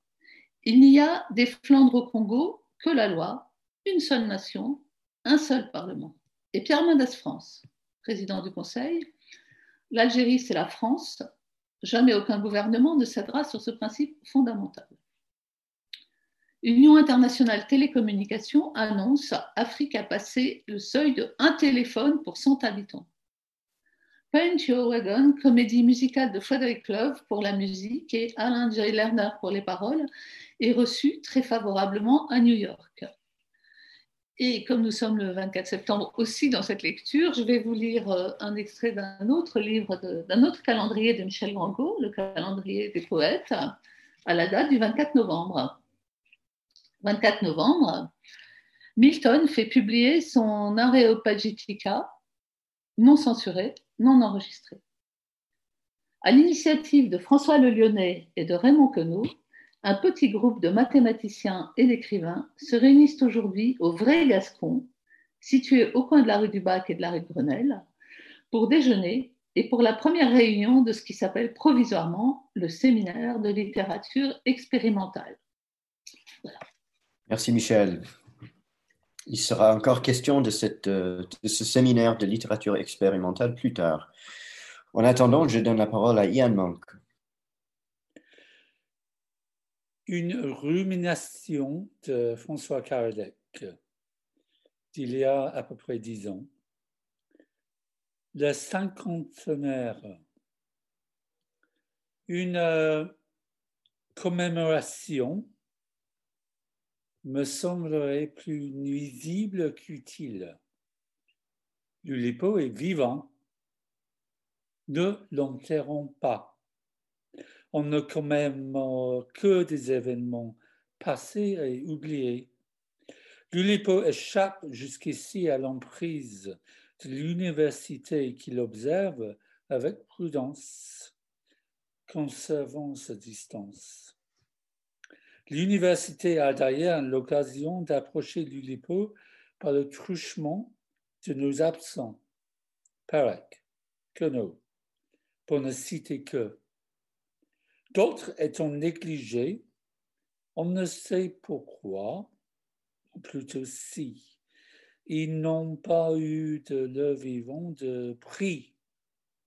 Speaker 14: Il n'y a des Flandres au Congo que la loi, une seule nation, un seul Parlement. Et Pierre Mendès France, président du Conseil, l'Algérie c'est la France, jamais aucun gouvernement ne cédera sur ce principe fondamental. Union internationale télécommunications annonce Afrique a passé le seuil de un téléphone pour 100 habitants. Paint Your Wagon, comédie musicale de Frederick Love pour la musique et Alain J. Lerner pour les paroles, est reçue très favorablement à New York. Et comme nous sommes le 24 septembre aussi dans cette lecture, je vais vous lire euh, un extrait d'un autre livre, d'un autre calendrier de Michel Grangot, le calendrier des poètes, à la date du 24 novembre. 24 novembre, Milton fait publier son Areopagitica, non censuré, non enregistré. À l'initiative de François Le Lyonnais et de Raymond Queneau, un petit groupe de mathématiciens et d'écrivains se réunissent aujourd'hui au Vrai Gascon, situé au coin de la rue du Bac et de la rue de Grenelle, pour déjeuner et pour la première réunion de ce qui s'appelle provisoirement le séminaire de littérature expérimentale.
Speaker 3: Merci Michel. Il sera encore question euh, de ce séminaire de littérature expérimentale plus tard. En attendant, je donne la parole à Ian Monk.
Speaker 9: Une rumination de François Kardec d'il y a à peu près dix ans. Le cinquantenaire, une euh, commémoration me semblerait plus nuisible qu'utile. L'Ulipo est vivant. Ne l'enterrons pas. On ne commémore que des événements passés et oubliés. L'Ulipo échappe jusqu'ici à l'emprise de l'université qu'il observe avec prudence, conservant sa distance. L'université a d'ailleurs l'occasion d'approcher l'ULIPO par le truchement de nos absents, Perec, Queneau, pour ne citer que. D'autres étant négligés, on ne sait pourquoi, ou plutôt si, ils n'ont pas eu de leur vivant de prix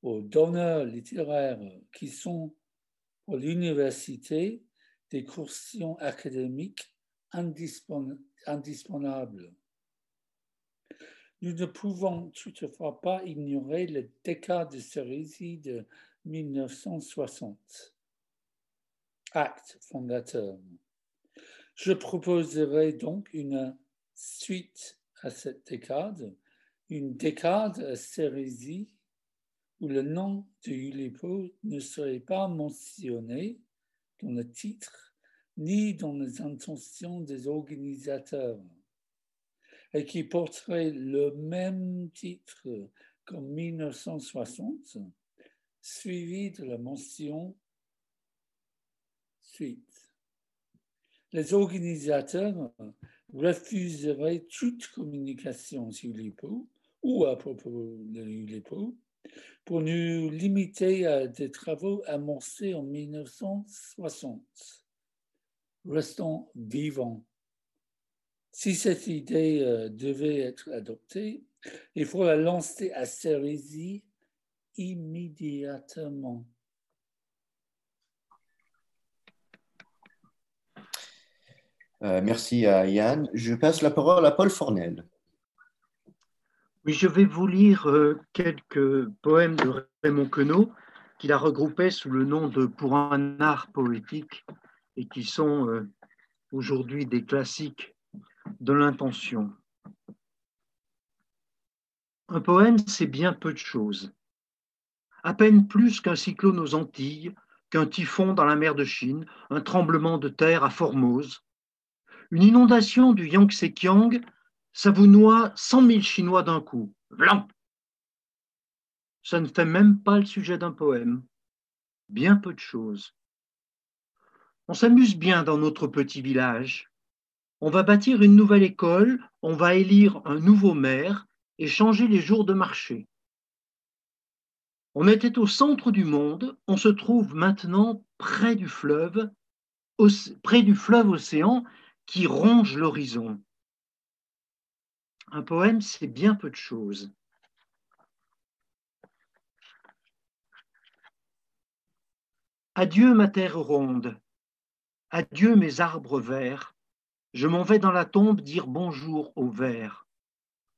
Speaker 9: aux donneurs littéraires qui sont pour l'université des coursions académiques indispensables. Nous ne pouvons toutefois pas ignorer le décas de Cerisy de 1960, acte fondateur. Je proposerai donc une suite à cette décade, une décade à Cerisy où le nom de Ulipo ne serait pas mentionné dans le titre ni dans les intentions des organisateurs et qui porterait le même titre qu'en 1960, suivi de la mention suite. Les organisateurs refuseraient toute communication sur l'IPO ou à propos de l'IPO pour nous limiter à des travaux amorcés en 1960. Restons vivants. Si cette idée euh, devait être adoptée, il faut la lancer à Sérésie immédiatement.
Speaker 3: Euh, merci à Yann. Je passe la parole à Paul Fornel.
Speaker 15: Oui, je vais vous lire euh, quelques poèmes de Raymond Queneau qu'il a regroupés sous le nom de Pour un art poétique et qui sont euh, aujourd'hui des classiques de l'intention. Un poème, c'est bien peu de choses. À peine plus qu'un cyclone aux Antilles, qu'un typhon dans la mer de Chine, un tremblement de terre à Formose, une inondation du Yangtze-Kiang ça vous noie cent mille Chinois d'un coup. Blanc. Ça ne fait même pas le sujet d'un poème. Bien peu de choses. On s'amuse bien dans notre petit village. On va bâtir une nouvelle école, on va élire un nouveau maire et changer les jours de marché. On était au centre du monde, on se trouve maintenant près du fleuve, près du fleuve océan qui ronge l'horizon. Un poème, c'est bien peu de choses. Adieu ma terre ronde, adieu mes arbres verts, je m'en vais dans la tombe dire bonjour aux vers.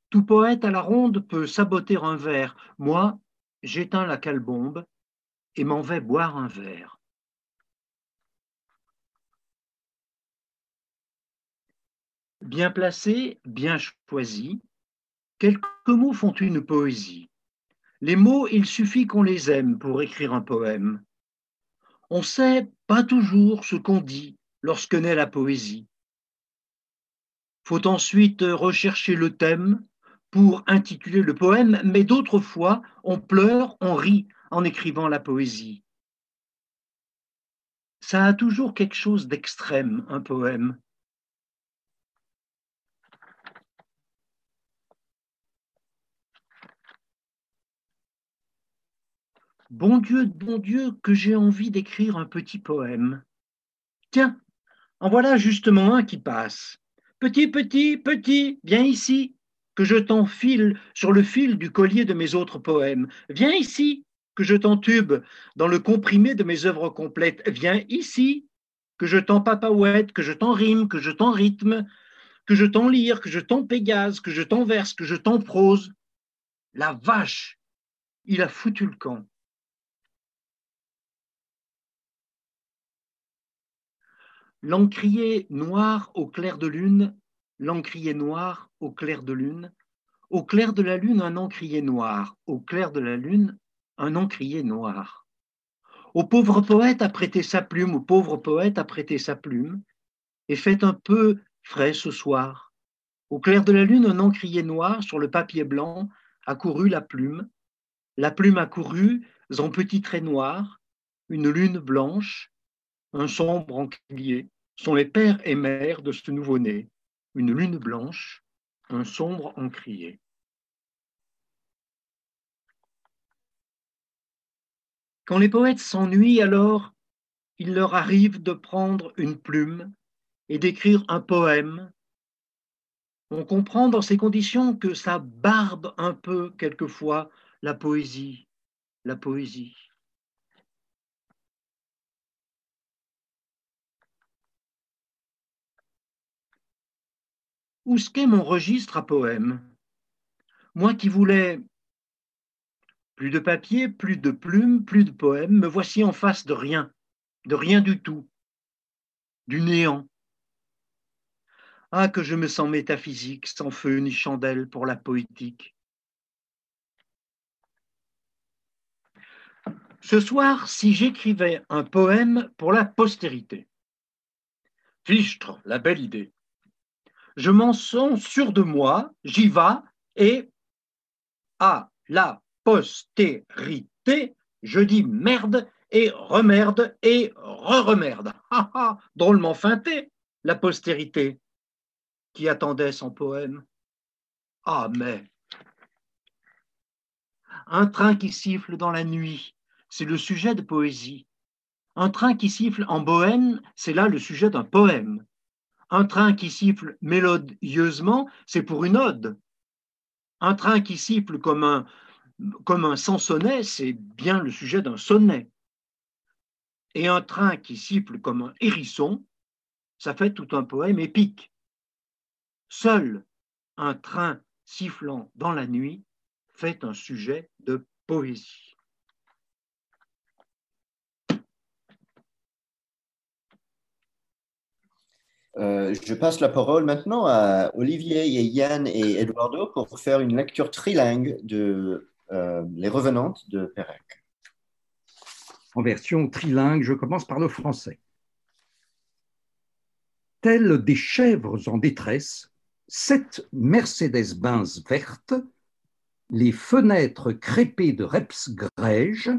Speaker 15: Tout poète à la ronde peut saboter un vers, moi j'éteins la calbombe et m'en vais boire un verre. Bien placés, bien choisis, quelques mots font une poésie. Les mots, il suffit qu'on les aime pour écrire un poème. On sait pas toujours ce qu'on dit lorsque naît la poésie. Faut ensuite rechercher le thème pour intituler le poème, mais d'autres fois, on pleure, on rit en écrivant la poésie. Ça a toujours quelque chose d'extrême, un poème. Bon Dieu, bon Dieu, que j'ai envie d'écrire un petit poème. Tiens, en voilà justement un qui passe. Petit, petit, petit, viens ici, que je t'enfile sur le fil du collier de mes autres poèmes. Viens ici, que je t'entube dans le comprimé de mes œuvres complètes. Viens ici, que je t'empapouette, que je t'en rime, que je t'en rythme, que je t'en lire, que je t'en pégase, que je t'en verse, que je t'en prose. La vache, il a foutu le camp. L'encrier noir au clair de lune, l'encrier noir au clair de lune, au clair de la lune un encrier noir, au clair de la lune un encrier noir. Au pauvre poète a prêté sa plume, au pauvre poète a prêté sa plume, et fait un peu frais ce soir. Au clair de la lune, un encrier noir sur le papier blanc a couru la plume. La plume a couru en petits traits noirs, une lune blanche, un sombre encrier, sont les pères et mères de ce nouveau-né, une lune blanche, un sombre encrier. Quand les poètes s'ennuient, alors, il leur arrive de prendre une plume et d'écrire un poème. On comprend dans ces conditions que ça barbe un peu quelquefois la poésie, la poésie. Où qu'est mon registre à poèmes Moi qui voulais plus de papier, plus de plumes, plus de poèmes, me voici en face de rien, de rien du tout, du néant. Ah, que je me sens métaphysique, sans feu ni chandelle pour la poétique. Ce soir, si j'écrivais un poème pour la postérité, fichtre, la belle idée je m'en sens sûr de moi, j'y vais et à la postérité, je dis merde et remerde et re-remerde. [laughs] Drôlement feinté, la postérité qui attendait son poème. Ah, mais un train qui siffle dans la nuit, c'est le sujet de poésie. Un train qui siffle en bohème, c'est là le sujet d'un poème. Un train qui siffle mélodieusement, c'est pour une ode. Un train qui siffle comme un, comme un c'est bien le sujet d'un sonnet. Et un train qui siffle comme un hérisson, ça fait tout un poème épique. Seul un train sifflant dans la nuit fait un sujet de poésie.
Speaker 3: Euh, je passe la parole maintenant à Olivier, et Yann et Eduardo pour faire une lecture trilingue de euh, Les Revenantes de Pérec.
Speaker 16: En version trilingue, je commence par le français. Telles des chèvres en détresse, sept Mercedes-Benz vertes, les fenêtres crépées de reps grège,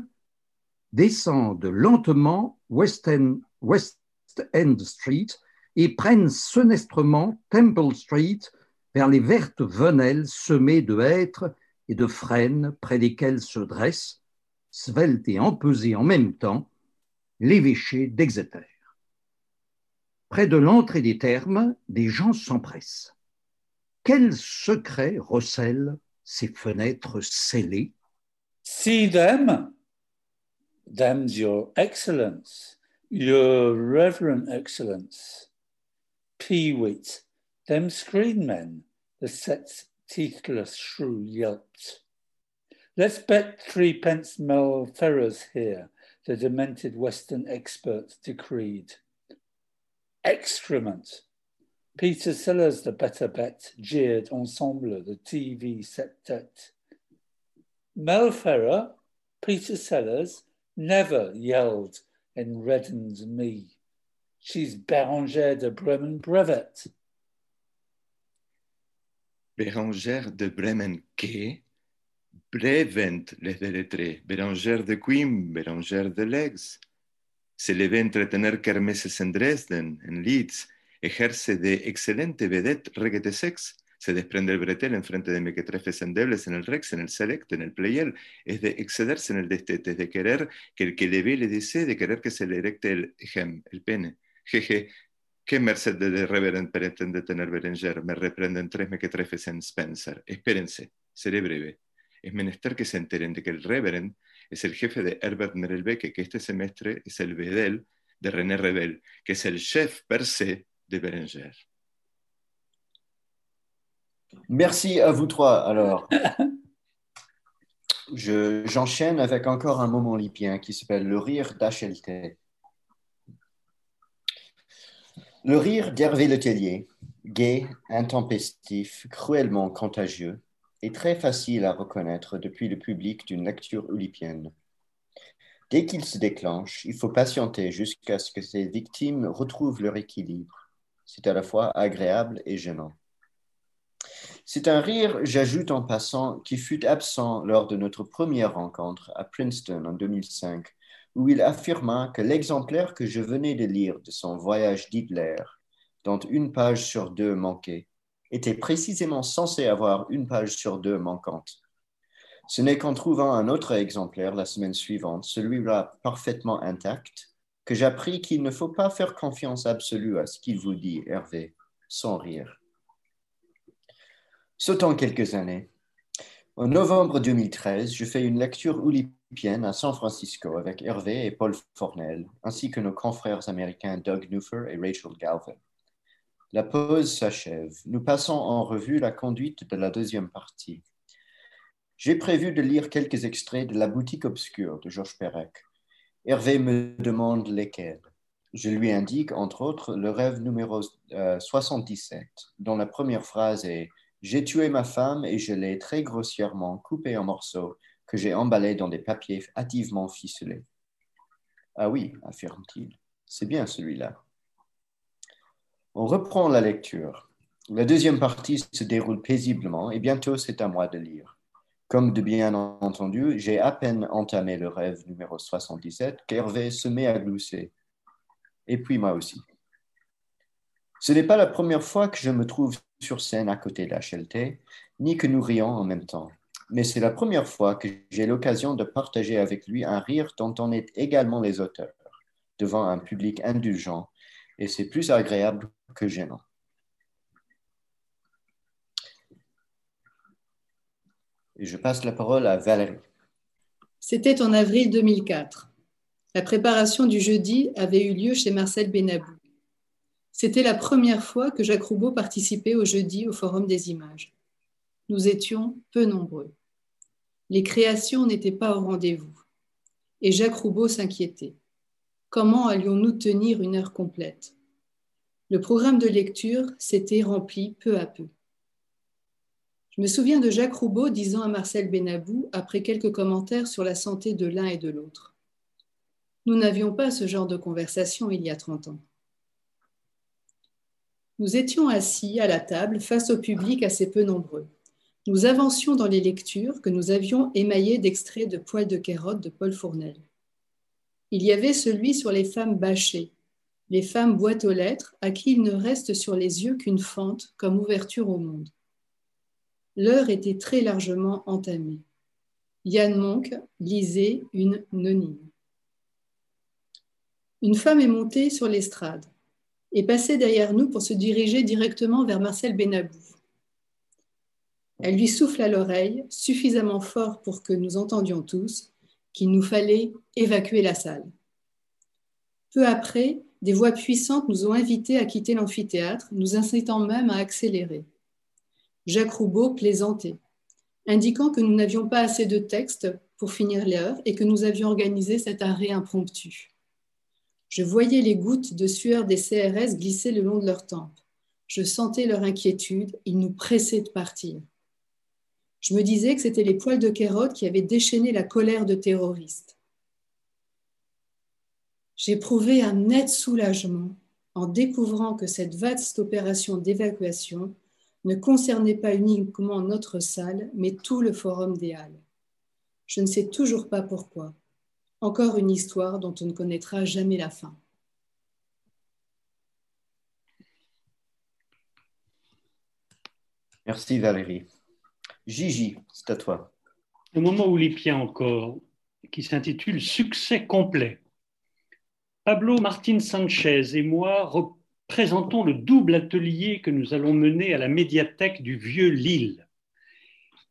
Speaker 16: descendent lentement West West End Street et prennent senestrement Temple Street vers les vertes venelles semées de hêtres et de frênes près desquelles se dressent, sveltes et empesées en même temps, l'évêché d'Exeter. Près de l'entrée des thermes, des gens s'empressent. Quel secret recèlent ces fenêtres scellées?
Speaker 9: See them, them's your excellence, your reverend excellence. Peewit, them screen men, the set's teethless shrew yelped. Let's bet threepence Melferras here, the demented Western expert decreed. Excrement! Peter Sellers the Better Bet jeered ensemble the TV septet. Mel Ferrer, Peter Sellers, never yelled and reddened me. She's Bérangère de Bremen Brevet.
Speaker 12: Bérangère de Bremen que Brevent les delettré, Bérangère de Quim, Bérangère de Legs. Se le ve entretener kermeses en Dresden, en Leeds, ejerce de excelente vedette reguete sex, se desprende el bretel en frente de mequetrefes endebles en el rex, en el select, en el playel, es de excederse en el destete, es de querer que el que le ve le desee, de querer que se le erecte el gem, el pene. Jeje, ¿qué merced de reverend pretende tener Berenger? Me reprenden tres mequetrefes en Spencer. Espérense, seré breve. Es menester que se enteren de que el reverend es el jefe de Herbert Merelbeke, que este semestre es el Bedel de René Rebel, que es el chef per se de Berenger.
Speaker 3: Merci à vous trois. Alors, je- j'enchaîne avec encore un moment lipien qui s'appelle le rire d'Achelté. Le rire d'Hervé Letellier, gai, intempestif, cruellement contagieux, est très facile à reconnaître depuis le public d'une lecture oulipienne. Dès qu'il se déclenche, il faut patienter jusqu'à ce que ses victimes retrouvent leur équilibre. C'est à la fois agréable et gênant. C'est un rire, j'ajoute en passant, qui fut absent lors de notre première rencontre à Princeton en 2005, où il affirma que l'exemplaire que je venais de lire de son voyage d'Hitler, dont une page sur deux manquait, était précisément censé avoir une page sur deux manquante. Ce n'est qu'en trouvant un autre exemplaire la semaine suivante, celui-là parfaitement intact, que j'appris qu'il ne faut pas faire confiance absolue à ce qu'il vous dit, Hervé, sans rire. Sautons quelques années. En novembre 2013, je fais une lecture oulipienne à San Francisco avec Hervé et Paul Fornel, ainsi que nos confrères américains Doug Newfer et Rachel Galvin. La pause s'achève. Nous passons en revue la conduite de la deuxième partie. J'ai prévu de lire quelques extraits de La boutique obscure de Georges Perec. Hervé me demande lesquels. Je lui indique, entre autres, le rêve numéro euh, 77, dont la première phrase est J'ai tué ma femme et je l'ai très grossièrement coupée en morceaux que j'ai emballés dans des papiers hâtivement ficelés. Ah oui, affirme-t-il, c'est bien celui-là. On reprend la lecture. La deuxième partie se déroule paisiblement et bientôt c'est à moi de lire. Comme de bien entendu, j'ai à peine entamé le rêve numéro 77 qu'Hervé se met à glousser. Et puis moi aussi. Ce n'est pas la première fois que je me trouve sur scène à côté d'HLT, ni que nous rions en même temps. Mais c'est la première fois que j'ai l'occasion de partager avec lui un rire dont on est également les auteurs, devant un public indulgent, et c'est plus agréable que gênant. Et je passe la parole à Valérie.
Speaker 11: C'était en avril 2004. La préparation du jeudi avait eu lieu chez Marcel Benabou. C'était la première fois que Jacques Roubaud participait au jeudi au Forum des images. Nous étions peu nombreux. Les créations n'étaient pas au rendez-vous. Et Jacques Roubaud s'inquiétait. Comment allions-nous tenir une heure complète? Le programme de lecture s'était rempli peu à peu. Je me souviens de Jacques Roubaud disant à Marcel Benabou, après quelques commentaires sur la santé de l'un et de l'autre. Nous n'avions pas ce genre de conversation il y a 30 ans. Nous étions assis à la table face au public assez peu nombreux. Nous avancions dans les lectures que nous avions émaillées d'extraits de Poil de carotte de Paul Fournel. Il y avait celui sur les femmes bâchées, les femmes boîtes aux lettres à qui il ne reste sur les yeux qu'une fente comme ouverture au monde. L'heure était très largement entamée. Yann Monk lisait une nonine. Une femme est montée sur l'estrade et passait derrière nous pour se diriger directement vers Marcel Benabou. Elle lui souffle à l'oreille suffisamment fort pour que nous entendions tous qu'il nous fallait évacuer la salle. Peu après, des voix puissantes nous ont invités à quitter l'amphithéâtre, nous incitant même à accélérer. Jacques Roubaud plaisantait, indiquant que nous n'avions pas assez de texte pour finir l'heure et que nous avions organisé cet arrêt impromptu. Je voyais les gouttes de sueur des CRS glisser le long de leurs tempes. Je sentais leur inquiétude, ils nous pressaient de partir. Je me disais que c'était les poils de carotte qui avaient déchaîné la colère de terroristes. J'éprouvais un net soulagement en découvrant que cette vaste opération d'évacuation ne concernait pas uniquement notre salle, mais tout le forum des Halles. Je ne sais toujours pas pourquoi. Encore une histoire dont on ne connaîtra jamais la fin.
Speaker 3: Merci Valérie. Gigi, c'est à toi.
Speaker 6: Le moment olympien encore, qui s'intitule Succès complet. Pablo Martin Sanchez et moi représentons le double atelier que nous allons mener à la médiathèque du Vieux Lille.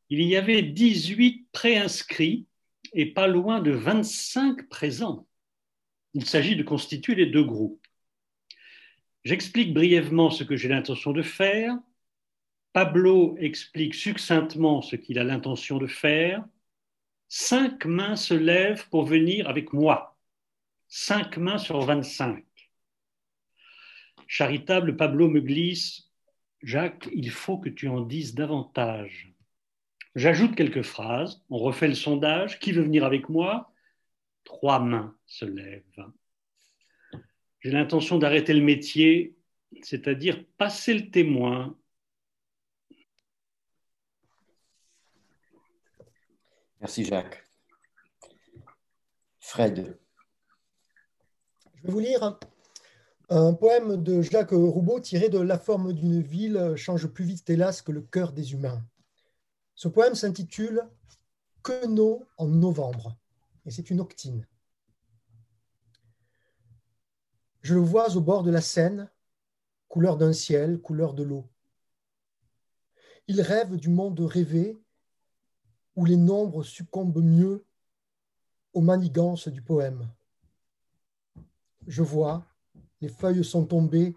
Speaker 6: Il y avait 18 préinscrits et pas loin de 25 présents. Il s'agit de constituer les deux groupes. J'explique brièvement ce que j'ai l'intention de faire. Pablo explique succinctement ce qu'il a l'intention de faire. Cinq mains se lèvent pour venir avec moi. Cinq mains sur 25. Charitable, Pablo me glisse Jacques, il faut que tu en dises davantage. J'ajoute quelques phrases, on refait le sondage. Qui veut venir avec moi? Trois mains se lèvent. J'ai l'intention d'arrêter le métier, c'est-à-dire passer le témoin.
Speaker 3: Merci Jacques. Fred.
Speaker 13: Je vais vous lire un poème de Jacques Roubaud tiré de La forme d'une ville change plus vite, hélas, que le cœur des humains. Ce poème s'intitule Queneau en novembre et c'est une octine. Je le vois au bord de la Seine, couleur d'un ciel, couleur de l'eau. Il rêve du monde rêvé où les nombres succombent mieux aux manigances du poème je vois, les feuilles sont tombées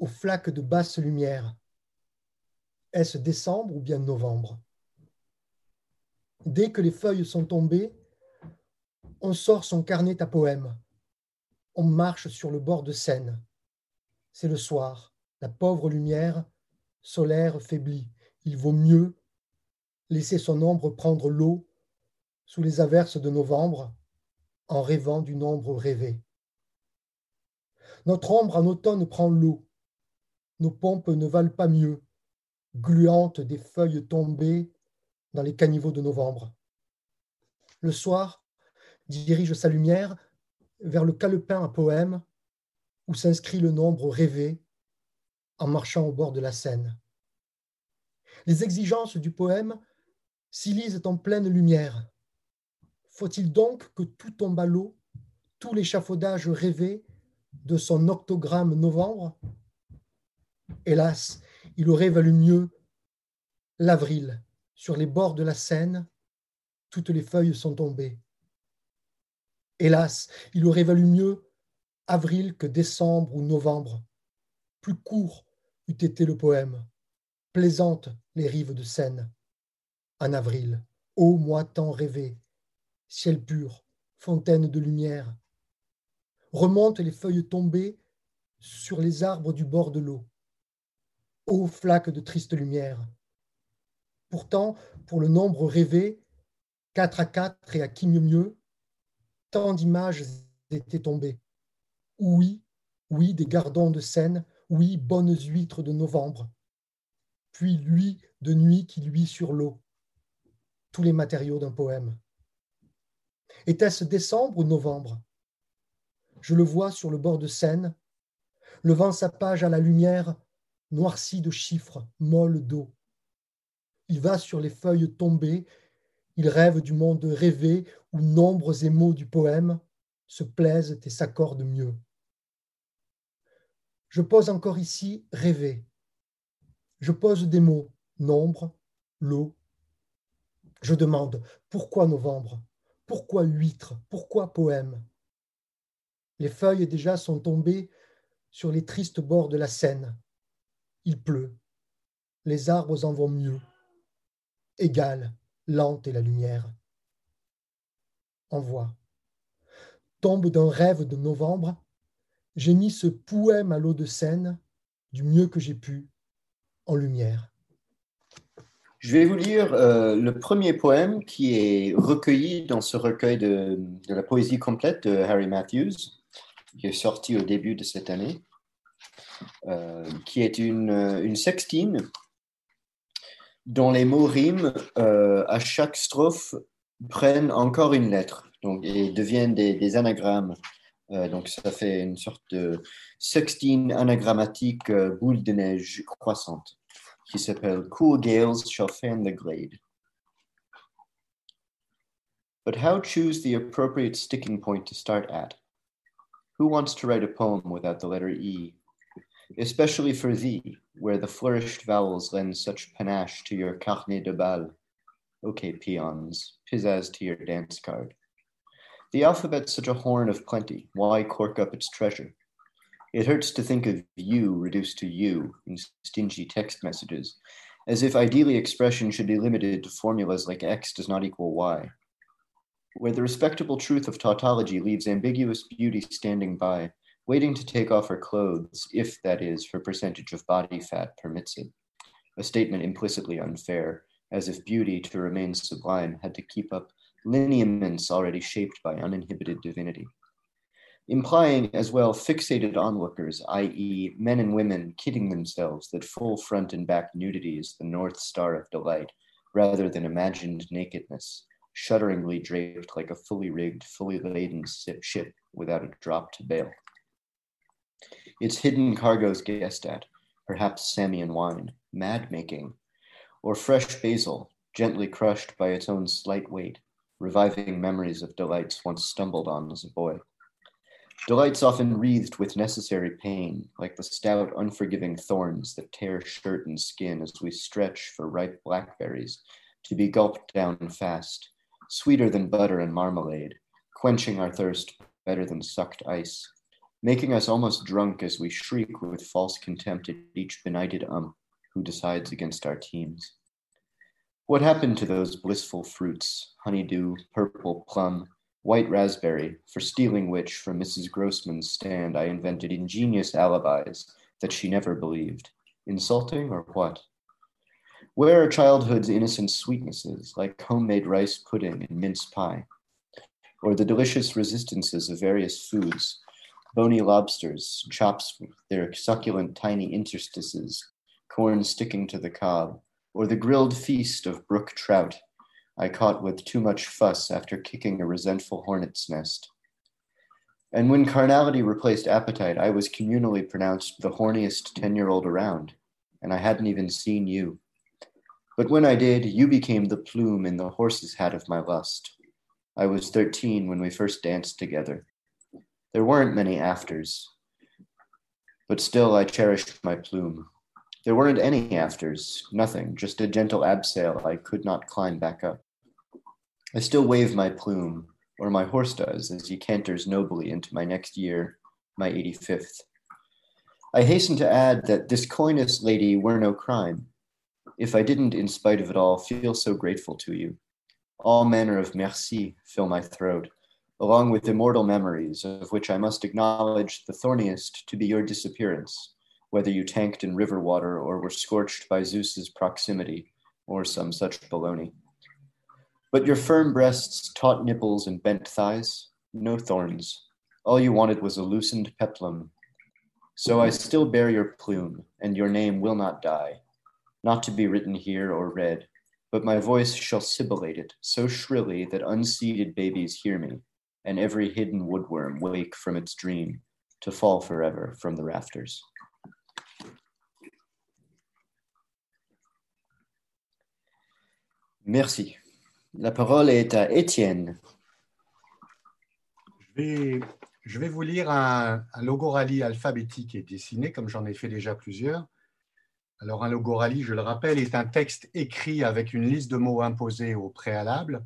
Speaker 13: aux flaques de basse lumière. Est-ce décembre ou bien novembre? Dès que les feuilles sont tombées, on sort son carnet à poèmes. On marche sur le bord de Seine. C'est le soir, la pauvre lumière solaire faiblit. Il vaut mieux laisser son ombre prendre l'eau sous les averses de novembre en rêvant d'une ombre rêvée. Notre ombre en automne prend l'eau. Nos pompes ne valent pas mieux, gluantes des feuilles tombées les caniveaux de novembre. Le soir dirige sa lumière vers le calepin à poème où s'inscrit le nombre rêvé en marchant au bord de la Seine. Les exigences du poème s'y lisent en pleine lumière. Faut-il donc que tout tombe à l'eau, tout l'échafaudage rêvé de son octogramme novembre? Hélas, il aurait valu mieux l'avril. Sur les bords de la Seine, toutes les feuilles sont tombées. Hélas, il aurait valu mieux avril que décembre ou novembre. Plus court eût été le poème. Plaisantes les rives de Seine. En avril, ô moi tant rêvé, ciel pur, fontaine de lumière, remontent les feuilles tombées sur les arbres du bord de l'eau. Ô flaques de triste lumière. Pourtant, pour le nombre rêvé, quatre à quatre et à qui mieux mieux, tant d'images étaient tombées. Oui, oui, des gardons de Seine, oui, bonnes huîtres de novembre. Puis lui de nuit qui luit sur l'eau. Tous les matériaux d'un poème. Était-ce décembre ou novembre? Je le vois sur le bord de Seine, levant sa page à la lumière noircie de chiffres, molle d'eau. Il va sur les feuilles tombées, il rêve du monde rêvé où nombres et mots du poème se plaisent et s'accordent mieux. Je pose encore ici rêver. Je pose des mots, nombre, l'eau. Je demande pourquoi novembre? Pourquoi huître? Pourquoi poème? Les feuilles déjà sont tombées sur les tristes bords de la Seine. Il pleut. Les arbres en vont mieux. Égale, lente est la lumière. Envoie. Tombe d'un rêve de novembre, j'ai mis ce poème à l'eau de Seine du mieux que j'ai pu en lumière.
Speaker 3: Je vais vous lire euh, le premier poème qui est recueilli dans ce recueil de, la poésie complète de Harry Matthews, qui est sorti au début de cette année, euh, qui est une, sextine dont les mots riment euh, à chaque strophe prennent encore une lettre donc, et deviennent des, des anagrammes. Euh, donc ça fait une sorte de sextine anagrammatique euh, boule de neige croissante qui s'appelle Cool Gales Shall Fan the Glade. But how choose the appropriate sticking point to start at? Who wants to write a poem without the letter E? Especially for thee, where the flourished vowels lend such panache to your carnet de bal. Okay, peons, pizzazz to your dance card. The alphabet's such a horn of plenty. Why cork up its treasure? It hurts to think of you reduced to you in stingy text messages, as if ideally expression should be limited to formulas like x does not equal y. Where the respectable truth of tautology leaves ambiguous beauty standing by, waiting to take off her clothes, if that is, her percentage of body fat permits it. A statement implicitly unfair, as if beauty, to remain sublime, had to keep up lineaments already shaped by uninhibited divinity implying as well fixated onlookers, i.e., men and women kidding themselves that full front and back nudity is the north star of delight, rather than imagined nakedness, shudderingly draped like a fully rigged, fully laden ship without a drop to bail. Its hidden cargoes guessed at, perhaps Samian wine, mad making, or fresh basil, gently crushed by its own slight weight, reviving memories of delights once stumbled on as a boy. Delights often wreathed with necessary pain, like the stout, unforgiving thorns that tear shirt and skin as we stretch for ripe blackberries to be gulped down fast, sweeter than butter and marmalade, quenching our thirst better than sucked ice, making us almost drunk as we shriek with false contempt at each benighted ump who decides against our teams. What happened to those blissful fruits, honeydew, purple plum, white raspberry, for stealing which from Mrs. Grossman's stand I invented ingenious alibis that she never believed. Insulting or what? Where are childhood's innocent sweetnesses, like homemade rice pudding and mince pie? Or the delicious resistances of various foods, bony lobsters, chops with their succulent tiny interstices, corn sticking to the cob, or the grilled feast of brook trout I caught with too much fuss after kicking a resentful hornet's nest. And when carnality replaced appetite, I was communally pronounced the horniest 10 year old around, and I hadn't even seen you. But when I did, you became the plume in the horse's hat of my lust. I was 13 when we first danced together. There weren't many afters, but still I cherished my plume. There weren't any afters, nothing, just a gentle abseil I could not climb back up. I still wave my plume, or my horse does, as he canters nobly into my next year, my 85th. I hasten to add that this coyness, lady, were no crime. If I didn't, in spite of it all, feel so grateful to you. All manner of merci fill my throat, along with immortal memories, of which I must acknowledge the thorniest to be your disappearance, whether you tanked in river water or were scorched by Zeus's proximity, or some such baloney. But your firm breasts, taut nipples, and bent thighs, no thorns. All you wanted was a loosened peplum. So I still bear your plume, and your name will not die, not to be written here or read, but my voice shall sibilate it so shrilly that unseeded babies hear me, and every hidden woodworm wake from its dream to fall forever from the rafters. Merci. La parole est à Étienne.
Speaker 8: Je vais, vous lire un, un logorally alphabétique et dessiné, comme j'en ai fait déjà plusieurs. Alors, un logorally, je le rappelle, est un texte écrit avec une liste de mots imposés au préalable.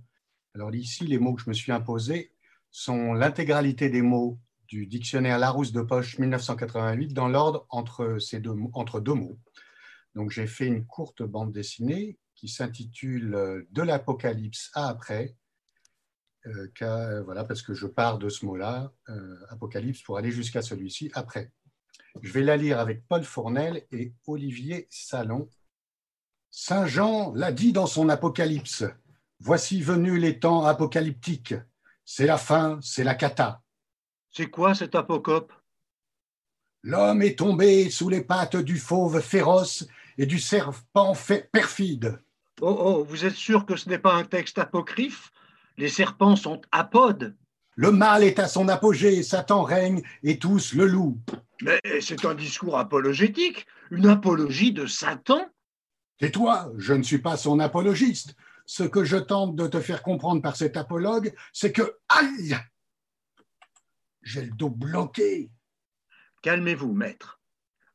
Speaker 8: Alors, ici, les mots que je me suis imposés sont l'intégralité des mots du dictionnaire Larousse de Poche 1988 dans l'ordre entre, ces deux, entre deux mots. Donc, j'ai fait une courte bande dessinée qui s'intitule euh, De l'Apocalypse à après, euh, car, voilà, parce que je pars de ce mot-là, euh, Apocalypse, pour aller jusqu'à celui-ci après. Je vais la lire avec Paul Fournel et Olivier Salon. Saint Jean l'a dit dans son Apocalypse. Voici venus les temps apocalyptiques. C'est la fin, c'est la cata.
Speaker 15: C'est quoi cet apocope?
Speaker 8: L'homme est tombé sous les pattes du fauve féroce et du serpent perfide.
Speaker 15: Oh, oh, vous êtes sûr que ce n'est pas un texte apocryphe? Les serpents sont apodes.
Speaker 8: Le mal est à son apogée, Satan règne et tous le loup.
Speaker 15: Mais c'est un discours apologétique, une apologie de Satan.
Speaker 8: Tais-toi, je ne suis pas son apologiste. Ce que je tente de te faire comprendre par cet apologue, c'est que. Aïe J'ai le dos bloqué.
Speaker 15: Calmez-vous, maître.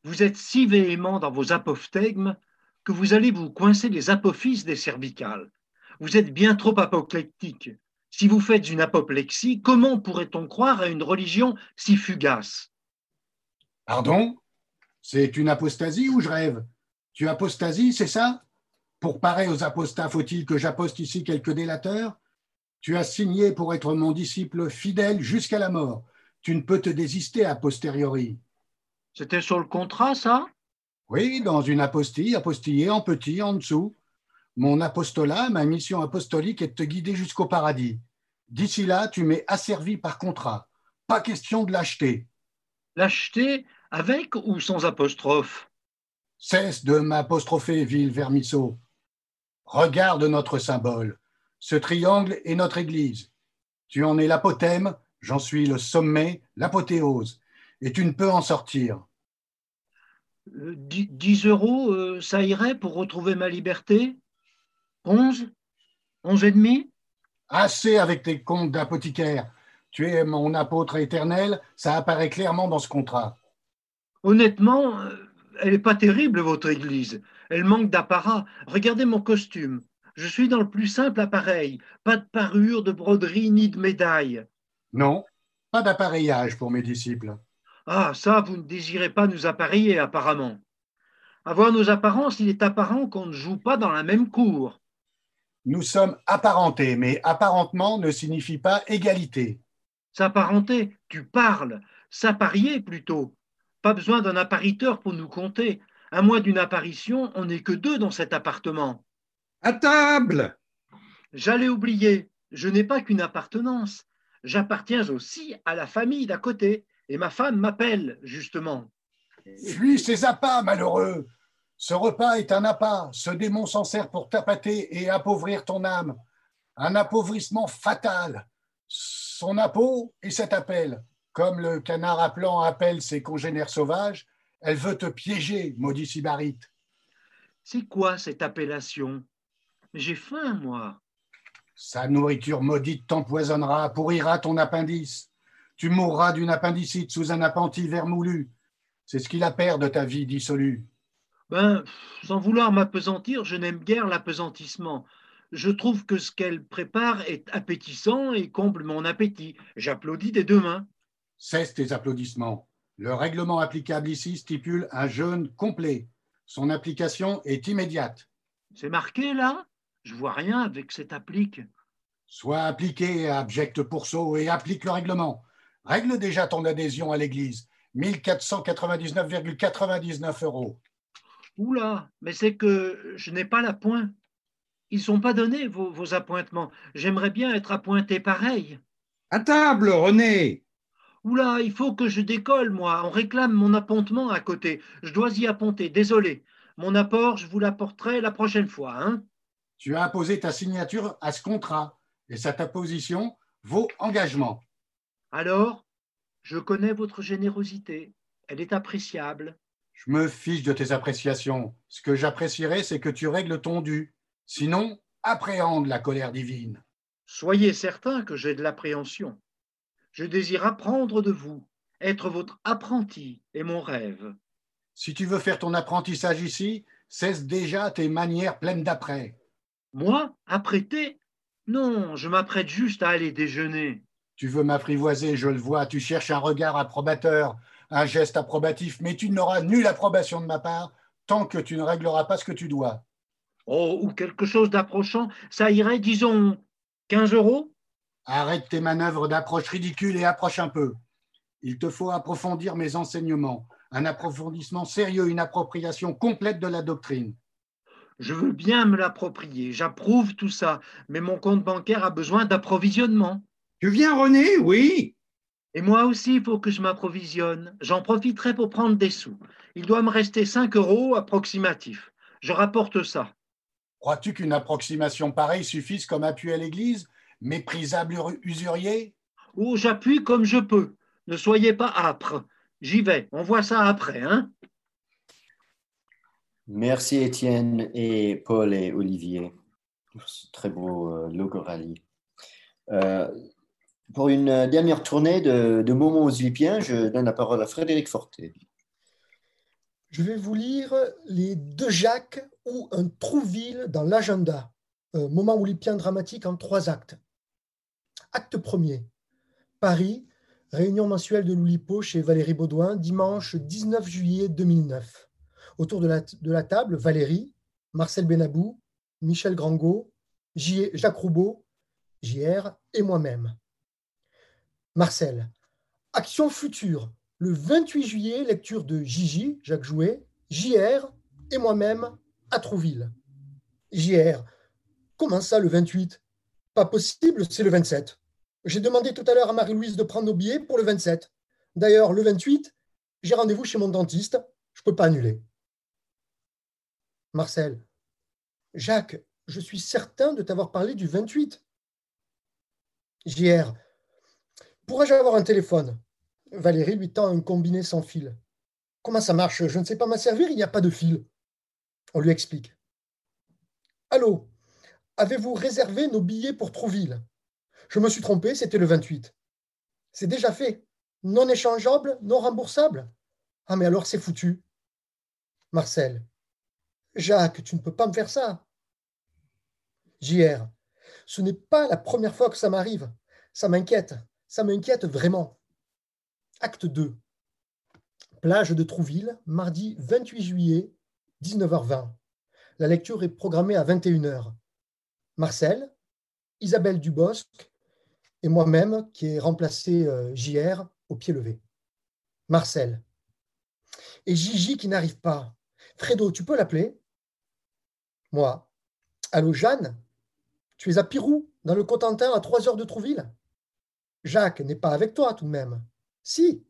Speaker 15: Vous êtes si véhément dans vos apophthegmes que vous allez vous coincer les apophyses des cervicales. Vous êtes bien trop apoplectique. Si vous faites une apoplexie, comment pourrait-on croire à une religion si fugace?
Speaker 8: Pardon? C'est une apostasie ou je rêve? Tu apostasies, c'est ça? Pour parer aux apostats, faut-il que j'aposte ici quelques délateurs? Tu as signé pour être mon disciple fidèle jusqu'à la mort. Tu ne peux te désister a posteriori.
Speaker 15: C'était sur le contrat, ça?
Speaker 8: Oui, dans une apostille, apostillée en petit, en dessous. Mon apostolat, ma mission apostolique est de te guider jusqu'au paradis. D'ici là, tu m'es asservi par contrat. Pas question de l'acheter.
Speaker 15: L'acheter avec ou sans apostrophe?
Speaker 8: Cesse de m'apostropher, ville vermisseau. Regarde notre symbole. Ce triangle est notre Église. Tu en es l'apothème, j'en suis le sommet, l'apothéose. Et tu ne peux en sortir.
Speaker 15: 10 euh, euros, euh, ça irait pour retrouver ma liberté? 11 11 et demi?
Speaker 8: Assez avec tes comptes d'apothicaire. Tu es mon apôtre éternel, ça apparaît clairement dans ce contrat.
Speaker 15: Honnêtement, euh, elle n'est pas terrible, votre église. Elle manque d'apparat. Regardez mon costume. Je suis dans le plus simple appareil. Pas de parure, de broderie, ni de médaille.
Speaker 8: Non, pas d'appareillage pour mes disciples.
Speaker 15: Ah, ça, vous ne désirez pas nous appareiller, apparemment. À voir nos apparences, il est apparent qu'on ne joue pas dans la même cour.
Speaker 8: Nous sommes apparentés, mais apparentement ne signifie pas égalité.
Speaker 15: S'apparenter, tu parles. S'apparier plutôt. Pas besoin d'un appariteur pour nous compter. À moins d'une apparition, on n'est que deux dans cet appartement.
Speaker 16: À table
Speaker 15: J'allais oublier. Je n'ai pas qu'une appartenance. J'appartiens aussi à la famille d'à côté. Et ma femme m'appelle, justement.
Speaker 8: Fuis ces appâts, malheureux? Ce repas est un appât, ce démon s'en sert pour tapater et appauvrir ton âme. Un appauvrissement fatal. Son appôt et cet appel. Comme le canard appelant appelle ses congénères sauvages, elle veut te piéger, maudit Sybarite.
Speaker 15: C'est quoi cette appellation? J'ai faim, moi.
Speaker 8: Sa nourriture maudite t'empoisonnera, pourrira ton appendice. Tu mourras d'une appendicite sous un appentis vermoulu. C'est ce qu'il a perd de ta vie dissolue.
Speaker 15: Ben, sans vouloir m'apesantir, je n'aime guère l'apesantissement. Je trouve que ce qu'elle prépare est appétissant et comble mon appétit. J'applaudis des deux mains.
Speaker 8: Cesse tes applaudissements. Le règlement applicable ici stipule un jeûne complet. Son application est immédiate.
Speaker 15: C'est marqué là? Je vois rien avec cette applique.
Speaker 8: Sois appliqué, abject pourceau, et applique le règlement. Règle déjà ton adhésion à l'Église. 1499,99 euros.
Speaker 15: Oula, mais c'est que je n'ai pas la pointe. Ils ne sont pas donnés, vos, appointements. J'aimerais bien être appointé pareil.
Speaker 16: À table, René
Speaker 15: Oula, il faut que je décolle, moi. On réclame mon appontement à côté. Je dois y apponter, désolé. Mon apport, je vous l'apporterai la prochaine fois. Hein
Speaker 8: tu as apposé ta signature à ce contrat et cette apposition vaut engagement.
Speaker 15: Alors, je connais votre générosité. Elle est appréciable.
Speaker 8: Je me fiche de tes appréciations. Ce que j'apprécierais, c'est que tu règles ton dû. Sinon, appréhende la colère divine.
Speaker 15: Soyez certain que j'ai de l'appréhension. Je désire apprendre de vous. Être votre apprenti est mon rêve.
Speaker 8: Si tu veux faire ton apprentissage ici, cesse déjà tes manières pleines d'après.
Speaker 15: Moi, apprêter? Non, je m'apprête juste à aller déjeuner.
Speaker 8: Tu veux m'apprivoiser, je le vois, tu cherches un regard approbateur, un geste approbatif, mais tu n'auras nulle approbation de ma part tant que tu ne régleras pas ce que tu dois.
Speaker 15: Oh, ou quelque chose d'approchant, ça irait, disons, 15 euros?
Speaker 8: Arrête tes manœuvres d'approche ridicule et approche un peu. Il te faut approfondir mes enseignements. un approfondissement sérieux, une appropriation complète de la doctrine.
Speaker 15: Je veux bien me l'approprier, j'approuve tout ça, mais mon compte bancaire a besoin d'approvisionnement.
Speaker 16: Tu viens, René? Oui.
Speaker 15: Et moi aussi, il faut que je m'approvisionne. J'en profiterai pour prendre des sous. Il doit me rester 5 euros approximatifs. Je rapporte ça.
Speaker 8: Crois-tu qu'une approximation pareille suffise comme appui à l'Église? Méprisable usurier?
Speaker 15: Ou j'appuie comme je peux. Ne soyez pas âpre. J'y vais. On voit ça après, hein
Speaker 3: Merci Étienne et Paul et Olivier pour ce très beau euh, logo rallye. Euh, pour une dernière tournée de, de moments aux je donne la parole à Frédéric Forté.
Speaker 13: Je vais vous lire les deux Jacques ou un Trouville dans l'agenda, un moment olympien dramatique en trois actes. Acte premier, Paris, réunion mensuelle de l'Oulipo chez Valérie Baudouin, dimanche 19 juillet 2009. Autour de la, de la table, Valérie, Marcel Benabou, Michel Grangot, Jacques Roubaud, JR et moi-même. Marcel, Action future, le 28 juillet, lecture de Gigi, Jacques Jouet, JR et moi-même à Trouville. JR, comment ça le 28 Possible, c'est le 27. J'ai demandé tout à l'heure à Marie-Louise de prendre nos billets pour le 27. D'ailleurs, le 28, j'ai rendez-vous chez mon dentiste, je peux pas annuler. Marcel, Jacques, je suis certain de t'avoir parlé du 28. JR, pourrais-je avoir un téléphone? Valérie lui tend un combiné sans fil. Comment ça marche? Je ne sais pas m'en servir, il n'y a pas de fil. On lui explique. Allô, avez-vous réservé nos billets pour Trouville? Je me suis trompé, c'était le 28. C'est déjà fait. Non échangeable, non remboursable Ah, mais alors c'est foutu. Marcel. Jacques, tu ne peux pas me faire ça. JR. Ce n'est pas la première fois que ça m'arrive. Ça m'inquiète. Ça m'inquiète vraiment. Acte 2. Plage de Trouville, mardi 28 juillet, 19h20. La lecture est programmée à 21h. Marcel, Isabelle Dubosc et moi-même qui ai remplacé euh, JR au pied levé. Marcel. Et Gigi qui n'arrive pas. Fredo, tu peux l'appeler? Moi. Allô, Jeanne? Tu es à Pirou, dans le Cotentin, à 3 heures de Trouville? Jacques n'est pas avec toi tout de même. Si,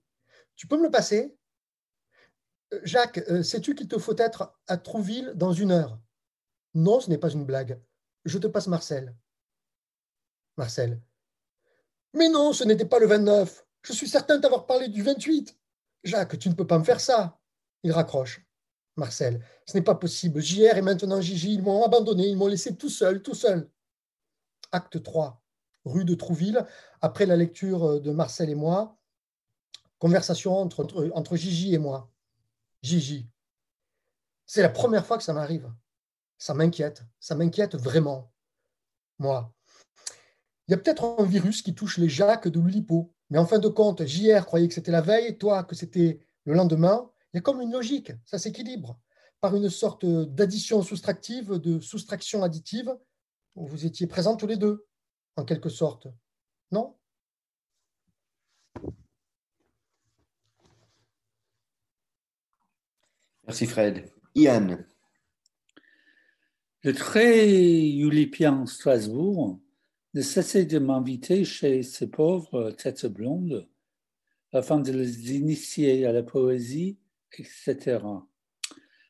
Speaker 13: tu peux me le passer? Euh, Jacques, euh, sais-tu qu'il te faut être à Trouville dans une heure? Non, ce n'est pas une blague. Je te passe Marcel. Marcel. Mais non, ce n'était pas le 29. Je suis certain d'avoir parlé du 28. Jacques, tu ne peux pas me faire ça. Il raccroche. Marcel. Ce n'est pas possible. JR et maintenant Gigi, ils m'ont abandonné, ils m'ont laissé tout seul, tout seul. Acte 3, rue de Trouville. Après la lecture de Marcel et moi, Conversation entre, entre, Gigi et moi. Gigi, c'est la première fois que ça m'arrive. Ça m'inquiète, ça m'inquiète vraiment. Moi, il y a peut-être un virus qui touche les Jacques de l'Ulipo, mais en fin de compte, JR croyait que c'était la veille, toi que c'était le lendemain. Il y a comme une logique, ça s'équilibre par une sorte d'addition soustractive, de soustraction additive. Vous étiez présents tous les deux, en quelque sorte. Non?
Speaker 3: Merci Fred. Ian.
Speaker 9: Le très Ulipien Strasbourg ne cessait de m'inviter chez ces pauvres têtes blondes afin de les initier à la poésie, etc.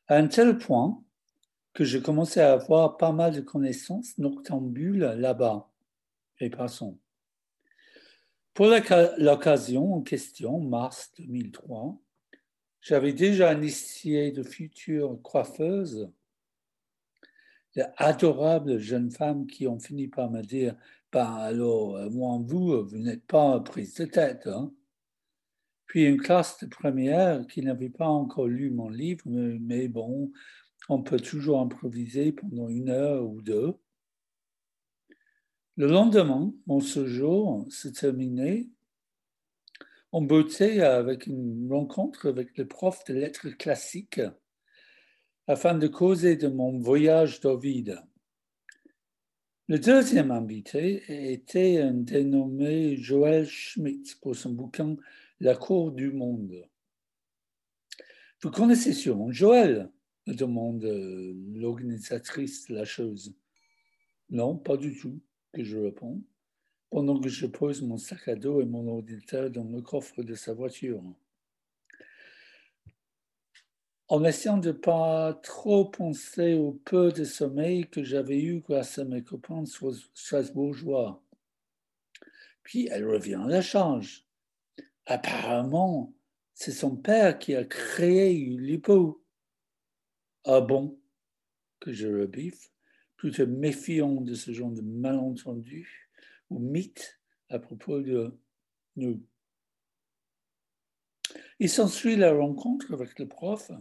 Speaker 9: À un tel point que je commençais à avoir pas mal de connaissances noctambules là-bas. Et passons. Pour l'occasion en question, mars 2003, j'avais déjà initié de futures coiffeuses, d'adorables jeunes femmes qui ont fini par me dire ben alors, euh, moi, vous, vous n'êtes pas prise de tête. Hein. Puis une classe de première qui n'avait pas encore lu mon livre, mais bon, on peut toujours improviser pendant une heure ou deux. Le lendemain, mon séjour se terminait en beauté avec une rencontre avec le prof de lettres classiques afin de causer de mon voyage d'Ovide. Le deuxième invité était un dénommé Joël Schmidt pour son bouquin La cour du monde. Vous connaissez sûrement Joël, demande l'organisatrice de la. Non, pas du tout, que je réponds, pendant que je pose mon sac à dos et mon ordinateur dans le coffre de sa voiture. En essayant de ne pas trop penser au peu de sommeil que j'avais eu grâce à mes copains strasbourgeois. Puis elle revient à la charge. Apparemment, c'est son père qui a créé Ulipo. Ah bon? Que je rebiffe, plutôt méfiant de ce genre de malentendu ou mythe à propos de nous. Il s'ensuit la rencontre avec le prof.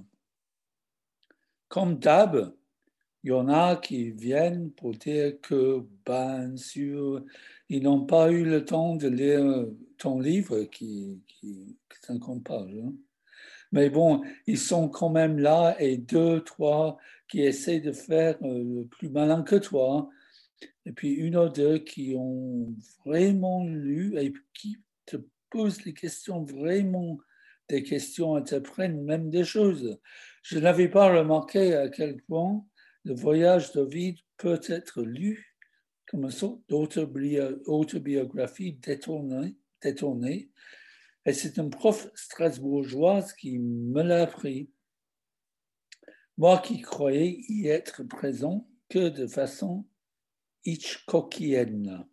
Speaker 9: Comme d'hab, il y en a qui viennent pour dire que, bien sûr, ils n'ont pas eu le temps de lire ton livre qui, qui, qui 50 pages. Hein. Mais bon, ils sont quand même là et deux, trois qui essaient de faire euh, le plus malin que toi. Et puis une ou deux qui ont vraiment lu et qui te posent les questions vraiment des questions t'apprennent même des choses. Je n'avais pas remarqué à quel point le voyage d'Ovid peut être lu comme une sorte d'autobiographie détournée, détournée et c'est un prof strasbourgeoise qui me l'a appris. Moi qui croyais y être présent que de façon Hitchcockienne.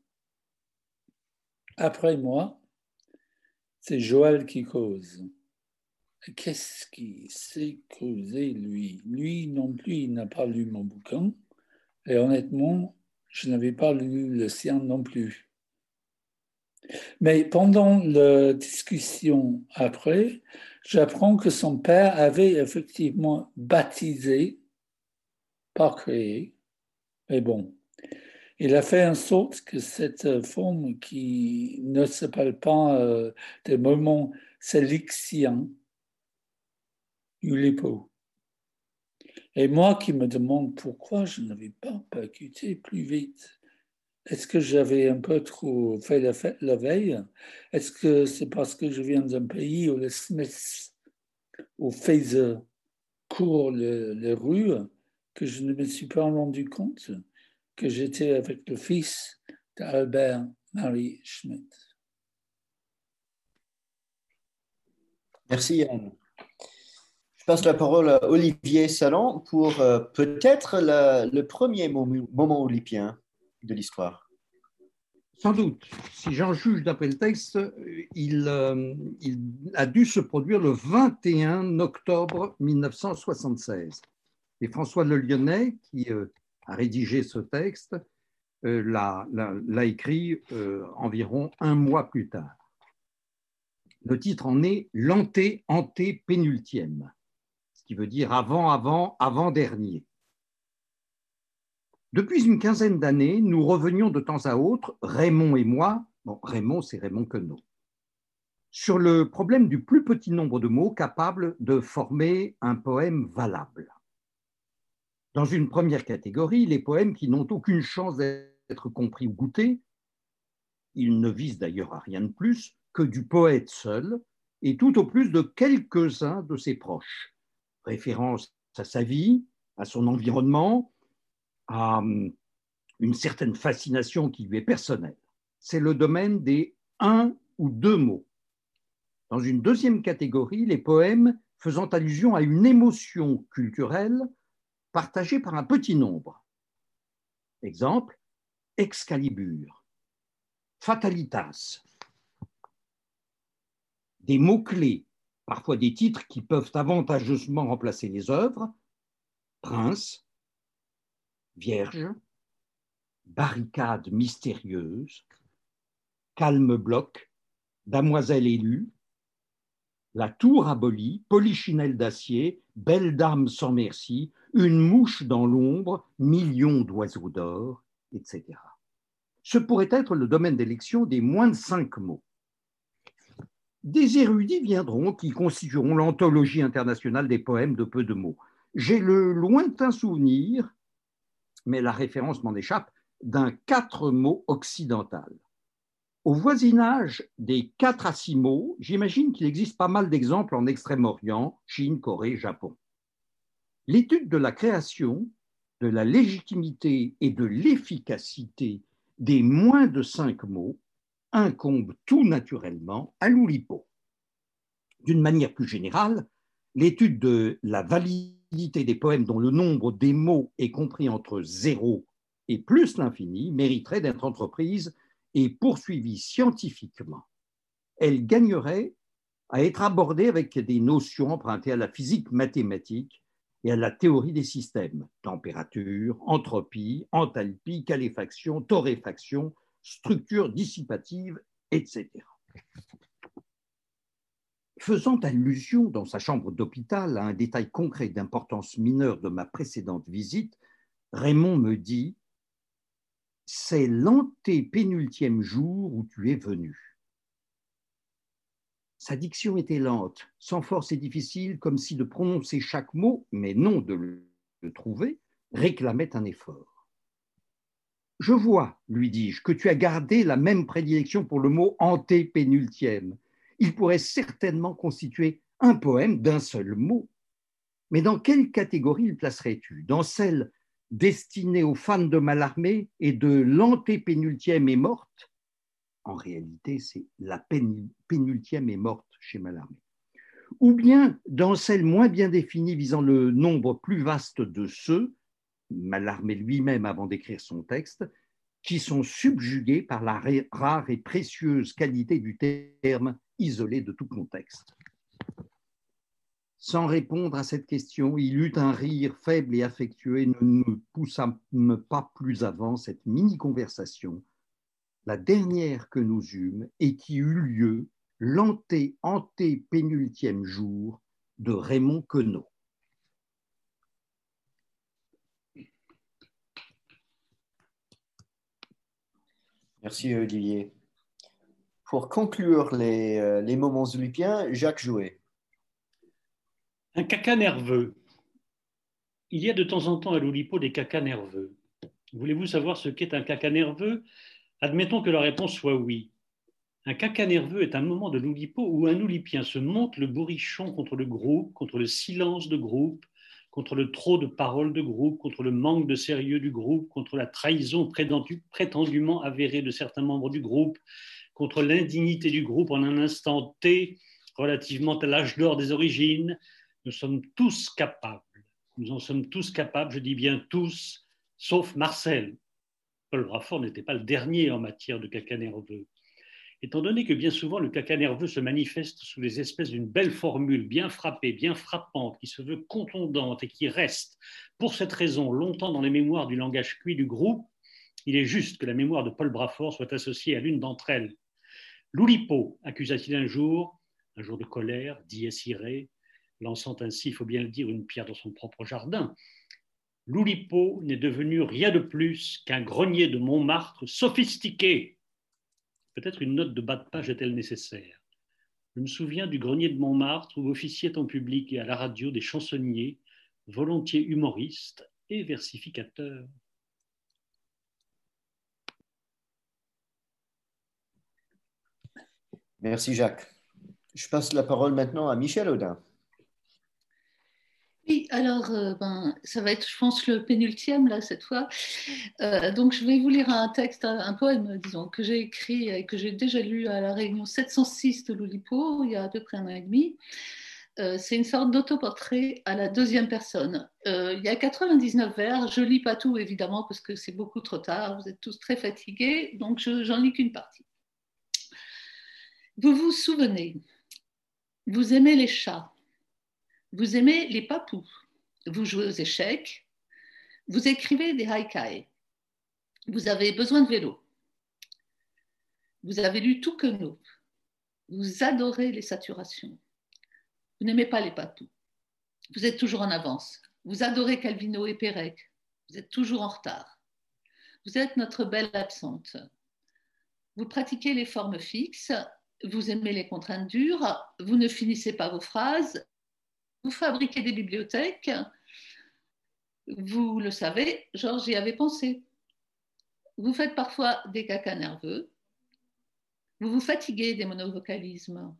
Speaker 9: Après moi, c'est Joël qui cause. Qu'est-ce qui s'est causé, lui? Lui non plus, il n'a pas lu mon bouquin. Et honnêtement, je n'avais pas lu le sien non plus. Mais pendant la discussion après, j'apprends que son père avait effectivement baptisé, pas créé, mais bon, il a fait en sorte que cette forme qui ne s'appelle pas euh, des moments sélixiens, Et moi qui me demande pourquoi je n'avais pas percuté plus vite. Est-ce que j'avais un peu trop fait la fête la veille? Est-ce que c'est parce que je viens d'un pays où les Smiths, où Phaser court les, rues, que je ne me suis pas rendu compte que j'étais avec le fils d'Albert Marie Schmidt
Speaker 3: Merci Yann. Je passe la parole à Olivier Salon pour euh, peut-être le premier moment olympien de l'histoire.
Speaker 16: Sans doute. Si j'en juge d'après le texte, il, euh, a dû se produire le 21 octobre 1976. Et François Le Lyonnais, qui euh, a rédigé ce texte, l'a écrit environ un mois plus tard. Le titre en est l'anté-anté-pénultième, ce qui veut dire avant, avant, avant-dernier. Depuis une quinzaine d'années, nous revenions de temps à autre, Raymond et moi, Raymond, c'est Raymond Queneau, sur le problème du plus petit nombre de mots capables de former un poème valable. Dans une première catégorie, les poèmes qui n'ont aucune chance d'être compris ou goûtés, ils ne visent d'ailleurs à rien de plus que du poète seul et tout au plus de quelques-uns de ses proches. Référence à sa vie, à son environnement, à hum, une certaine fascination qui lui est personnelle. C'est le domaine des un ou deux mots. Dans une deuxième catégorie, les poèmes faisant allusion à une émotion culturelle partagée par un petit nombre. Exemple, Excalibur, Fatalitas. Des mots-clés, parfois des titres qui peuvent avantageusement remplacer les œuvres, Prince, Vierge, barricade mystérieuse, calme bloc, damoiselle élue, la tour abolie, polichinelle d'acier, belle dame sans merci, une mouche dans l'ombre, millions d'oiseaux d'or, etc. Ce pourrait être le domaine d'élection des moins de cinq mots. Des érudits viendront qui constitueront l'anthologie internationale des poèmes de peu de mots. J'ai le lointain souvenir mais la référence m'en échappe, d'un quatre mots occidental. Au voisinage des quatre à six mots, j'imagine qu'il existe pas mal d'exemples en Extrême-Orient, Chine, Corée, Japon. L'étude de la création, de la légitimité et de l'efficacité des moins de cinq mots incombe tout naturellement à l'Oulipo. D'une manière plus générale, l'étude de la validité des poèmes dont le nombre des mots est compris entre zéro et plus l'infini mériterait d'être entreprise et poursuivie scientifiquement. Elle gagnerait à être abordée avec des notions empruntées à la physique mathématique et à la théorie des systèmes, température, entropie, enthalpie, caléfaction, torréfaction, structure dissipative, etc. Faisant allusion dans sa chambre d'hôpital à un détail concret d'importance mineure de ma précédente visite, Raymond me dit C'est l'antépénultième jour où tu es venu. Sa diction était lente, sans force et difficile, comme si de prononcer chaque mot, mais non de le trouver, réclamait un effort. Je vois, lui dis-je, que tu as gardé la même prédilection pour le mot antépénultième il pourrait certainement constituer un poème d'un seul mot. Mais dans quelle catégorie le placerais-tu? Dans celle destinée aux fans de Mallarmé et de l'antépénultième est morte? En réalité, c'est la pénultième est morte chez Mallarmé. Ou bien dans celle moins bien définie visant le nombre plus vaste de ceux, Mallarmé lui-même avant d'écrire son texte, qui sont subjugués par la rare et précieuse qualité du terme isolé de tout contexte. Sans répondre à cette question, il eut un rire faible et affectueux et ne nous poussâmes pas plus avant cette mini-conversation, la dernière que nous eûmes et qui eut lieu l'anté-anté-pénultième jour de Raymond Queneau.
Speaker 3: Merci Olivier. Pour conclure les, euh, les moments oulipiens, Jacques Jouet.
Speaker 6: Un caca nerveux. Il y a de temps en temps à l'Oulipo des cacas nerveux. Voulez-vous savoir ce qu'est un caca nerveux? Admettons que la réponse soit oui. Un caca nerveux est un moment de l'Oulipo où un Oulipien se monte le bourrichon contre le groupe, contre le silence de groupe, contre le trop de paroles de groupe, contre le manque de sérieux du groupe, contre la trahison prétendument avérée de certains membres du groupe, contre l'indignité du groupe en un instant T relativement à l'âge d'or des origines. Nous sommes tous capables, nous en sommes tous capables, je dis bien tous, sauf Marcel. Paul Raffort n'était pas le dernier en matière de caca nerveux. Étant donné que bien souvent le caca nerveux se manifeste sous les espèces d'une belle formule bien frappée, bien frappante, qui se veut contondante et qui reste, pour cette raison, longtemps dans les mémoires du langage cuit du groupe, il est juste que la mémoire de Paul Brafort soit associée à l'une d'entre elles. Loulipo accusa-t-il un jour, un jour de colère, dies irae, lançant ainsi, il faut bien le dire, une pierre dans son propre jardin. Loulipo n'est devenu rien de plus qu'un grenier de Montmartre sophistiqué, Peut-être une note de bas de page est-elle nécessaire. Je me souviens du grenier de Montmartre où officiaient en public et à la radio des chansonniers, volontiers humoristes et versificateurs.
Speaker 3: Merci Jacques. Je passe la parole maintenant à Michel Audin.
Speaker 14: Oui, alors euh, ben, ça va être, je pense, le pénultième là cette fois. Euh, donc je vais vous lire un texte, un poème, disons, que j'ai écrit et que j'ai déjà lu à la réunion 706 de l'Oulipo il y a à peu près un an et demi. Euh, c'est une sorte d'autoportrait à la deuxième personne. il y a 99 vers, je lis pas tout évidemment parce que c'est beaucoup trop tard, vous êtes tous très fatigués, donc j'en lis qu'une partie. Vous vous souvenez, vous aimez les chats vous aimez les papous, vous jouez aux échecs, vous écrivez des haikai, vous avez besoin de vélo, vous avez lu tout que nous, vous adorez les saturations, vous n'aimez pas les papous, vous êtes toujours en avance, vous adorez Calvino et Pérec, vous êtes toujours en retard, vous êtes notre belle absente, vous pratiquez les formes fixes, vous aimez les contraintes dures, vous ne finissez pas vos phrases, vous fabriquez des bibliothèques, vous le savez, Georges y avait pensé. Vous faites parfois des cacas nerveux, Vous vous fatiguez des monovocalismes.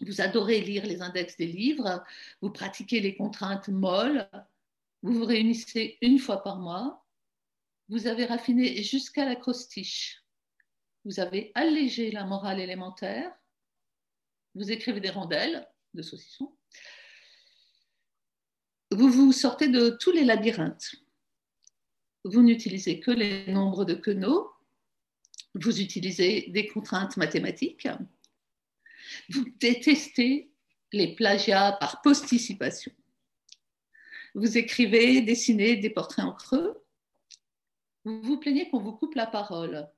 Speaker 14: Vous adorez lire les index des livres. Vous pratiquez les contraintes molles. Vous vous réunissez une fois par mois. Vous avez raffiné jusqu'à l'acrostiche. Vous avez allégé la morale élémentaire. Vous écrivez des rondelles de saucisson. Vous vous sortez de tous les labyrinthes. Vous n'utilisez que les nombres de Queneau. Vous utilisez des contraintes mathématiques. Vous détestez les plagiats par posticipation. Vous écrivez, dessinez des portraits en creux. Vous vous plaignez qu'on vous coupe la parole.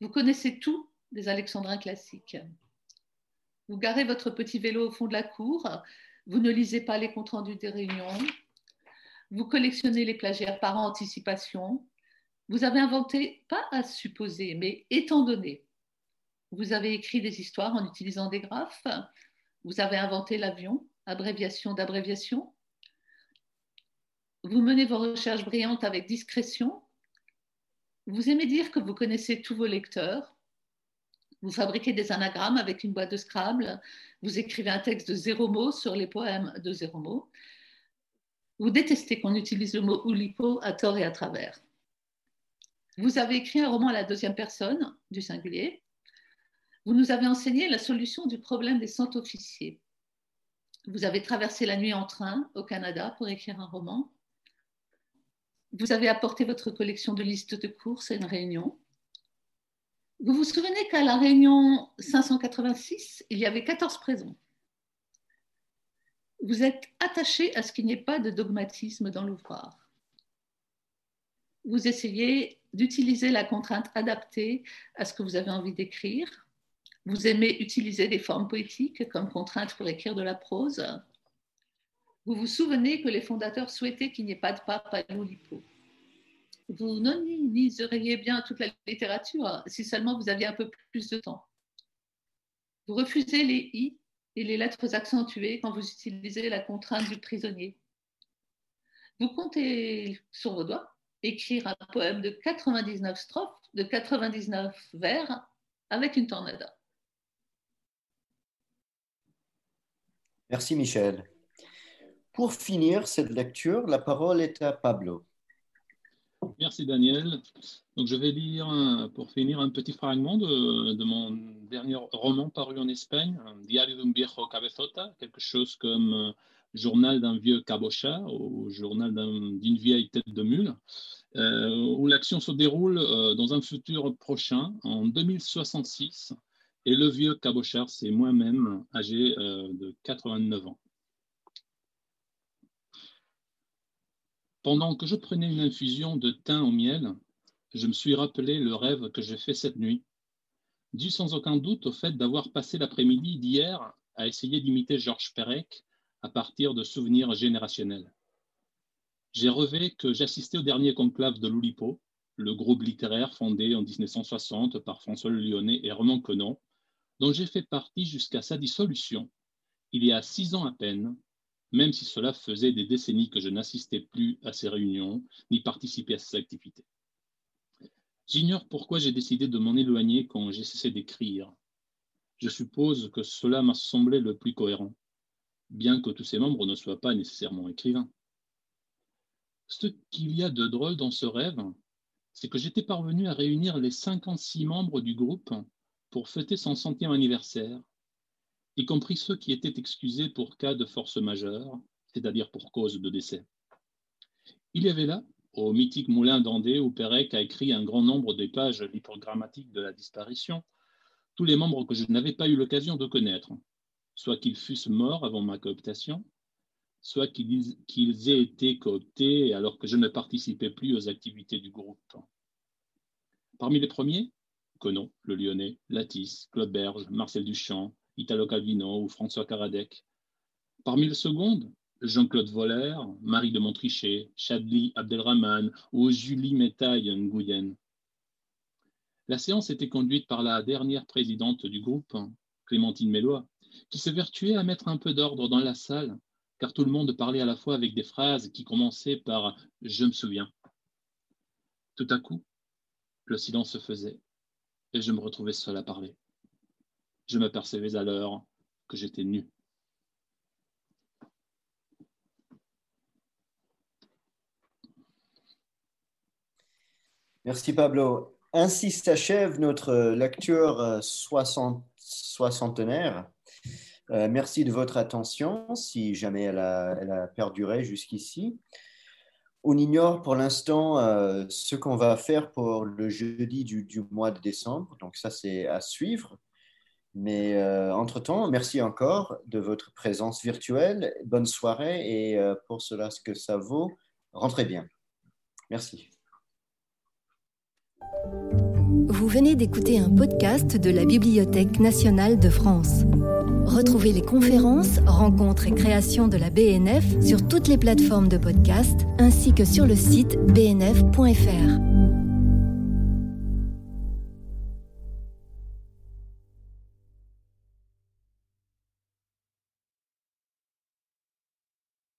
Speaker 14: Vous connaissez tout des alexandrins classiques. Vous garez votre petit vélo au fond de la cour. Vous ne lisez pas les comptes rendus des réunions. Vous collectionnez les plagiats par anticipation. Vous avez inventé, pas à supposer, mais étant donné. Vous avez écrit des histoires en utilisant des graphes. Vous avez inventé l'avion, abréviation d'abréviation. Vous menez vos recherches brillantes avec discrétion. Vous aimez dire que vous connaissez tous vos lecteurs. Vous fabriquez des anagrammes avec une boîte de Scrabble. Vous écrivez un texte de zéro mot sur les poèmes de zéro mot. Vous détestez qu'on utilise le mot oulipo à tort et à travers. Vous avez écrit un roman à la deuxième personne du singulier. Vous nous avez enseigné la solution du problème des cent-officiers. Vous avez traversé la nuit en train au Canada pour écrire un roman. Vous avez apporté votre collection de listes de courses à une réunion. Vous vous souvenez qu'à la réunion 586, il y avait 14 présents? Vous êtes attaché à ce qu'il n'y ait pas de dogmatisme dans l'ouvrage. Vous essayez d'utiliser la contrainte adaptée à ce que vous avez envie d'écrire. Vous aimez utiliser des formes poétiques comme contrainte pour écrire de la prose. Vous vous souvenez que les fondateurs souhaitaient qu'il n'y ait pas de pape à l'Oulipo. Vous noniseriez bien toute la littérature si seulement vous aviez un peu plus de temps. Vous refusez les i et les lettres accentuées quand vous utilisez la contrainte du prisonnier. Vous comptez sur vos doigts écrire un poème de 99 strophes, de 99 vers, avec une tornade.
Speaker 3: Merci Michel. Pour finir cette lecture, la parole est à Pablo.
Speaker 7: Merci Daniel. Donc je vais lire pour finir un petit fragment de, mon dernier roman paru en Espagne, Diario de un viejo cabezota, quelque chose comme euh, Journal d'un vieux cabochard ou Journal d'une vieille tête de mule, euh, où l'action se déroule euh, dans un futur prochain, en 2066, et le vieux cabochard, c'est moi-même, âgé de 89 ans. Pendant que je prenais une infusion de thym au miel, je me suis rappelé le rêve que j'ai fait cette nuit, dû sans aucun doute au fait d'avoir passé l'après-midi d'hier à essayer d'imiter Georges Perec à partir de souvenirs générationnels. J'ai rêvé que j'assistais au dernier conclave de l'Oulipo, le groupe littéraire fondé en 1960 par François Le Lyonnais et Roman Conon, dont j'ai fait partie jusqu'à sa dissolution, il y a six ans à peine, même si cela faisait des décennies que je n'assistais plus à ces réunions ni participais à ces activités. J'ignore pourquoi j'ai décidé de m'en éloigner quand j'ai cessé d'écrire. Je suppose que cela m'a semblé le plus cohérent, bien que tous ses membres ne soient pas nécessairement écrivains. Ce qu'il y a de drôle dans ce rêve, c'est que j'étais parvenu à réunir les 56 membres du groupe pour fêter son centième anniversaire, y compris ceux qui étaient excusés pour cas de force majeure, c'est-à-dire pour cause de décès. Il y avait là, au mythique moulin d'Andé, où Pérec a écrit un grand nombre des pages lipogrammatiques de la disparition, tous les membres que je n'avais pas eu l'occasion de connaître, soit qu'ils fussent morts avant ma cooptation, soit qu'ils aient été cooptés alors que je ne participais plus aux activités du groupe. Parmi les premiers, Conon, le Lyonnais, Latisse, Claude Berge, Marcel Duchamp, Italo Calvino ou François Caradec. Parmi les secondes, Jean-Claude Voller, Marie de Montrichet, Chadli Abdelrahman ou Julie Métaille Nguyen. La séance était conduite par la dernière présidente du groupe, Clémentine Mélois, qui s'évertuait à mettre un peu d'ordre dans la salle, car tout le monde parlait à la fois avec des phrases qui commençaient par Je me souviens. Tout à coup, le silence se faisait et je me retrouvais seul à parler. Je m'apercevais alors que j'étais nu.
Speaker 3: Merci Pablo. Ainsi s'achève notre lecture euh, soixantenaire. Euh, merci de votre attention, si jamais elle a, perduré jusqu'ici. On ignore pour l'instant euh, ce qu'on va faire pour le jeudi du, mois de décembre, donc ça c'est à suivre. Mais entre-temps, merci encore de votre présence virtuelle. Bonne soirée et pour cela, ce que ça vaut, rentrez bien. Merci.
Speaker 1: Vous venez d'écouter un podcast de la Bibliothèque nationale de France. Retrouvez les conférences, rencontres et créations de la BNF sur toutes les plateformes de podcast ainsi que sur le site bnf.fr.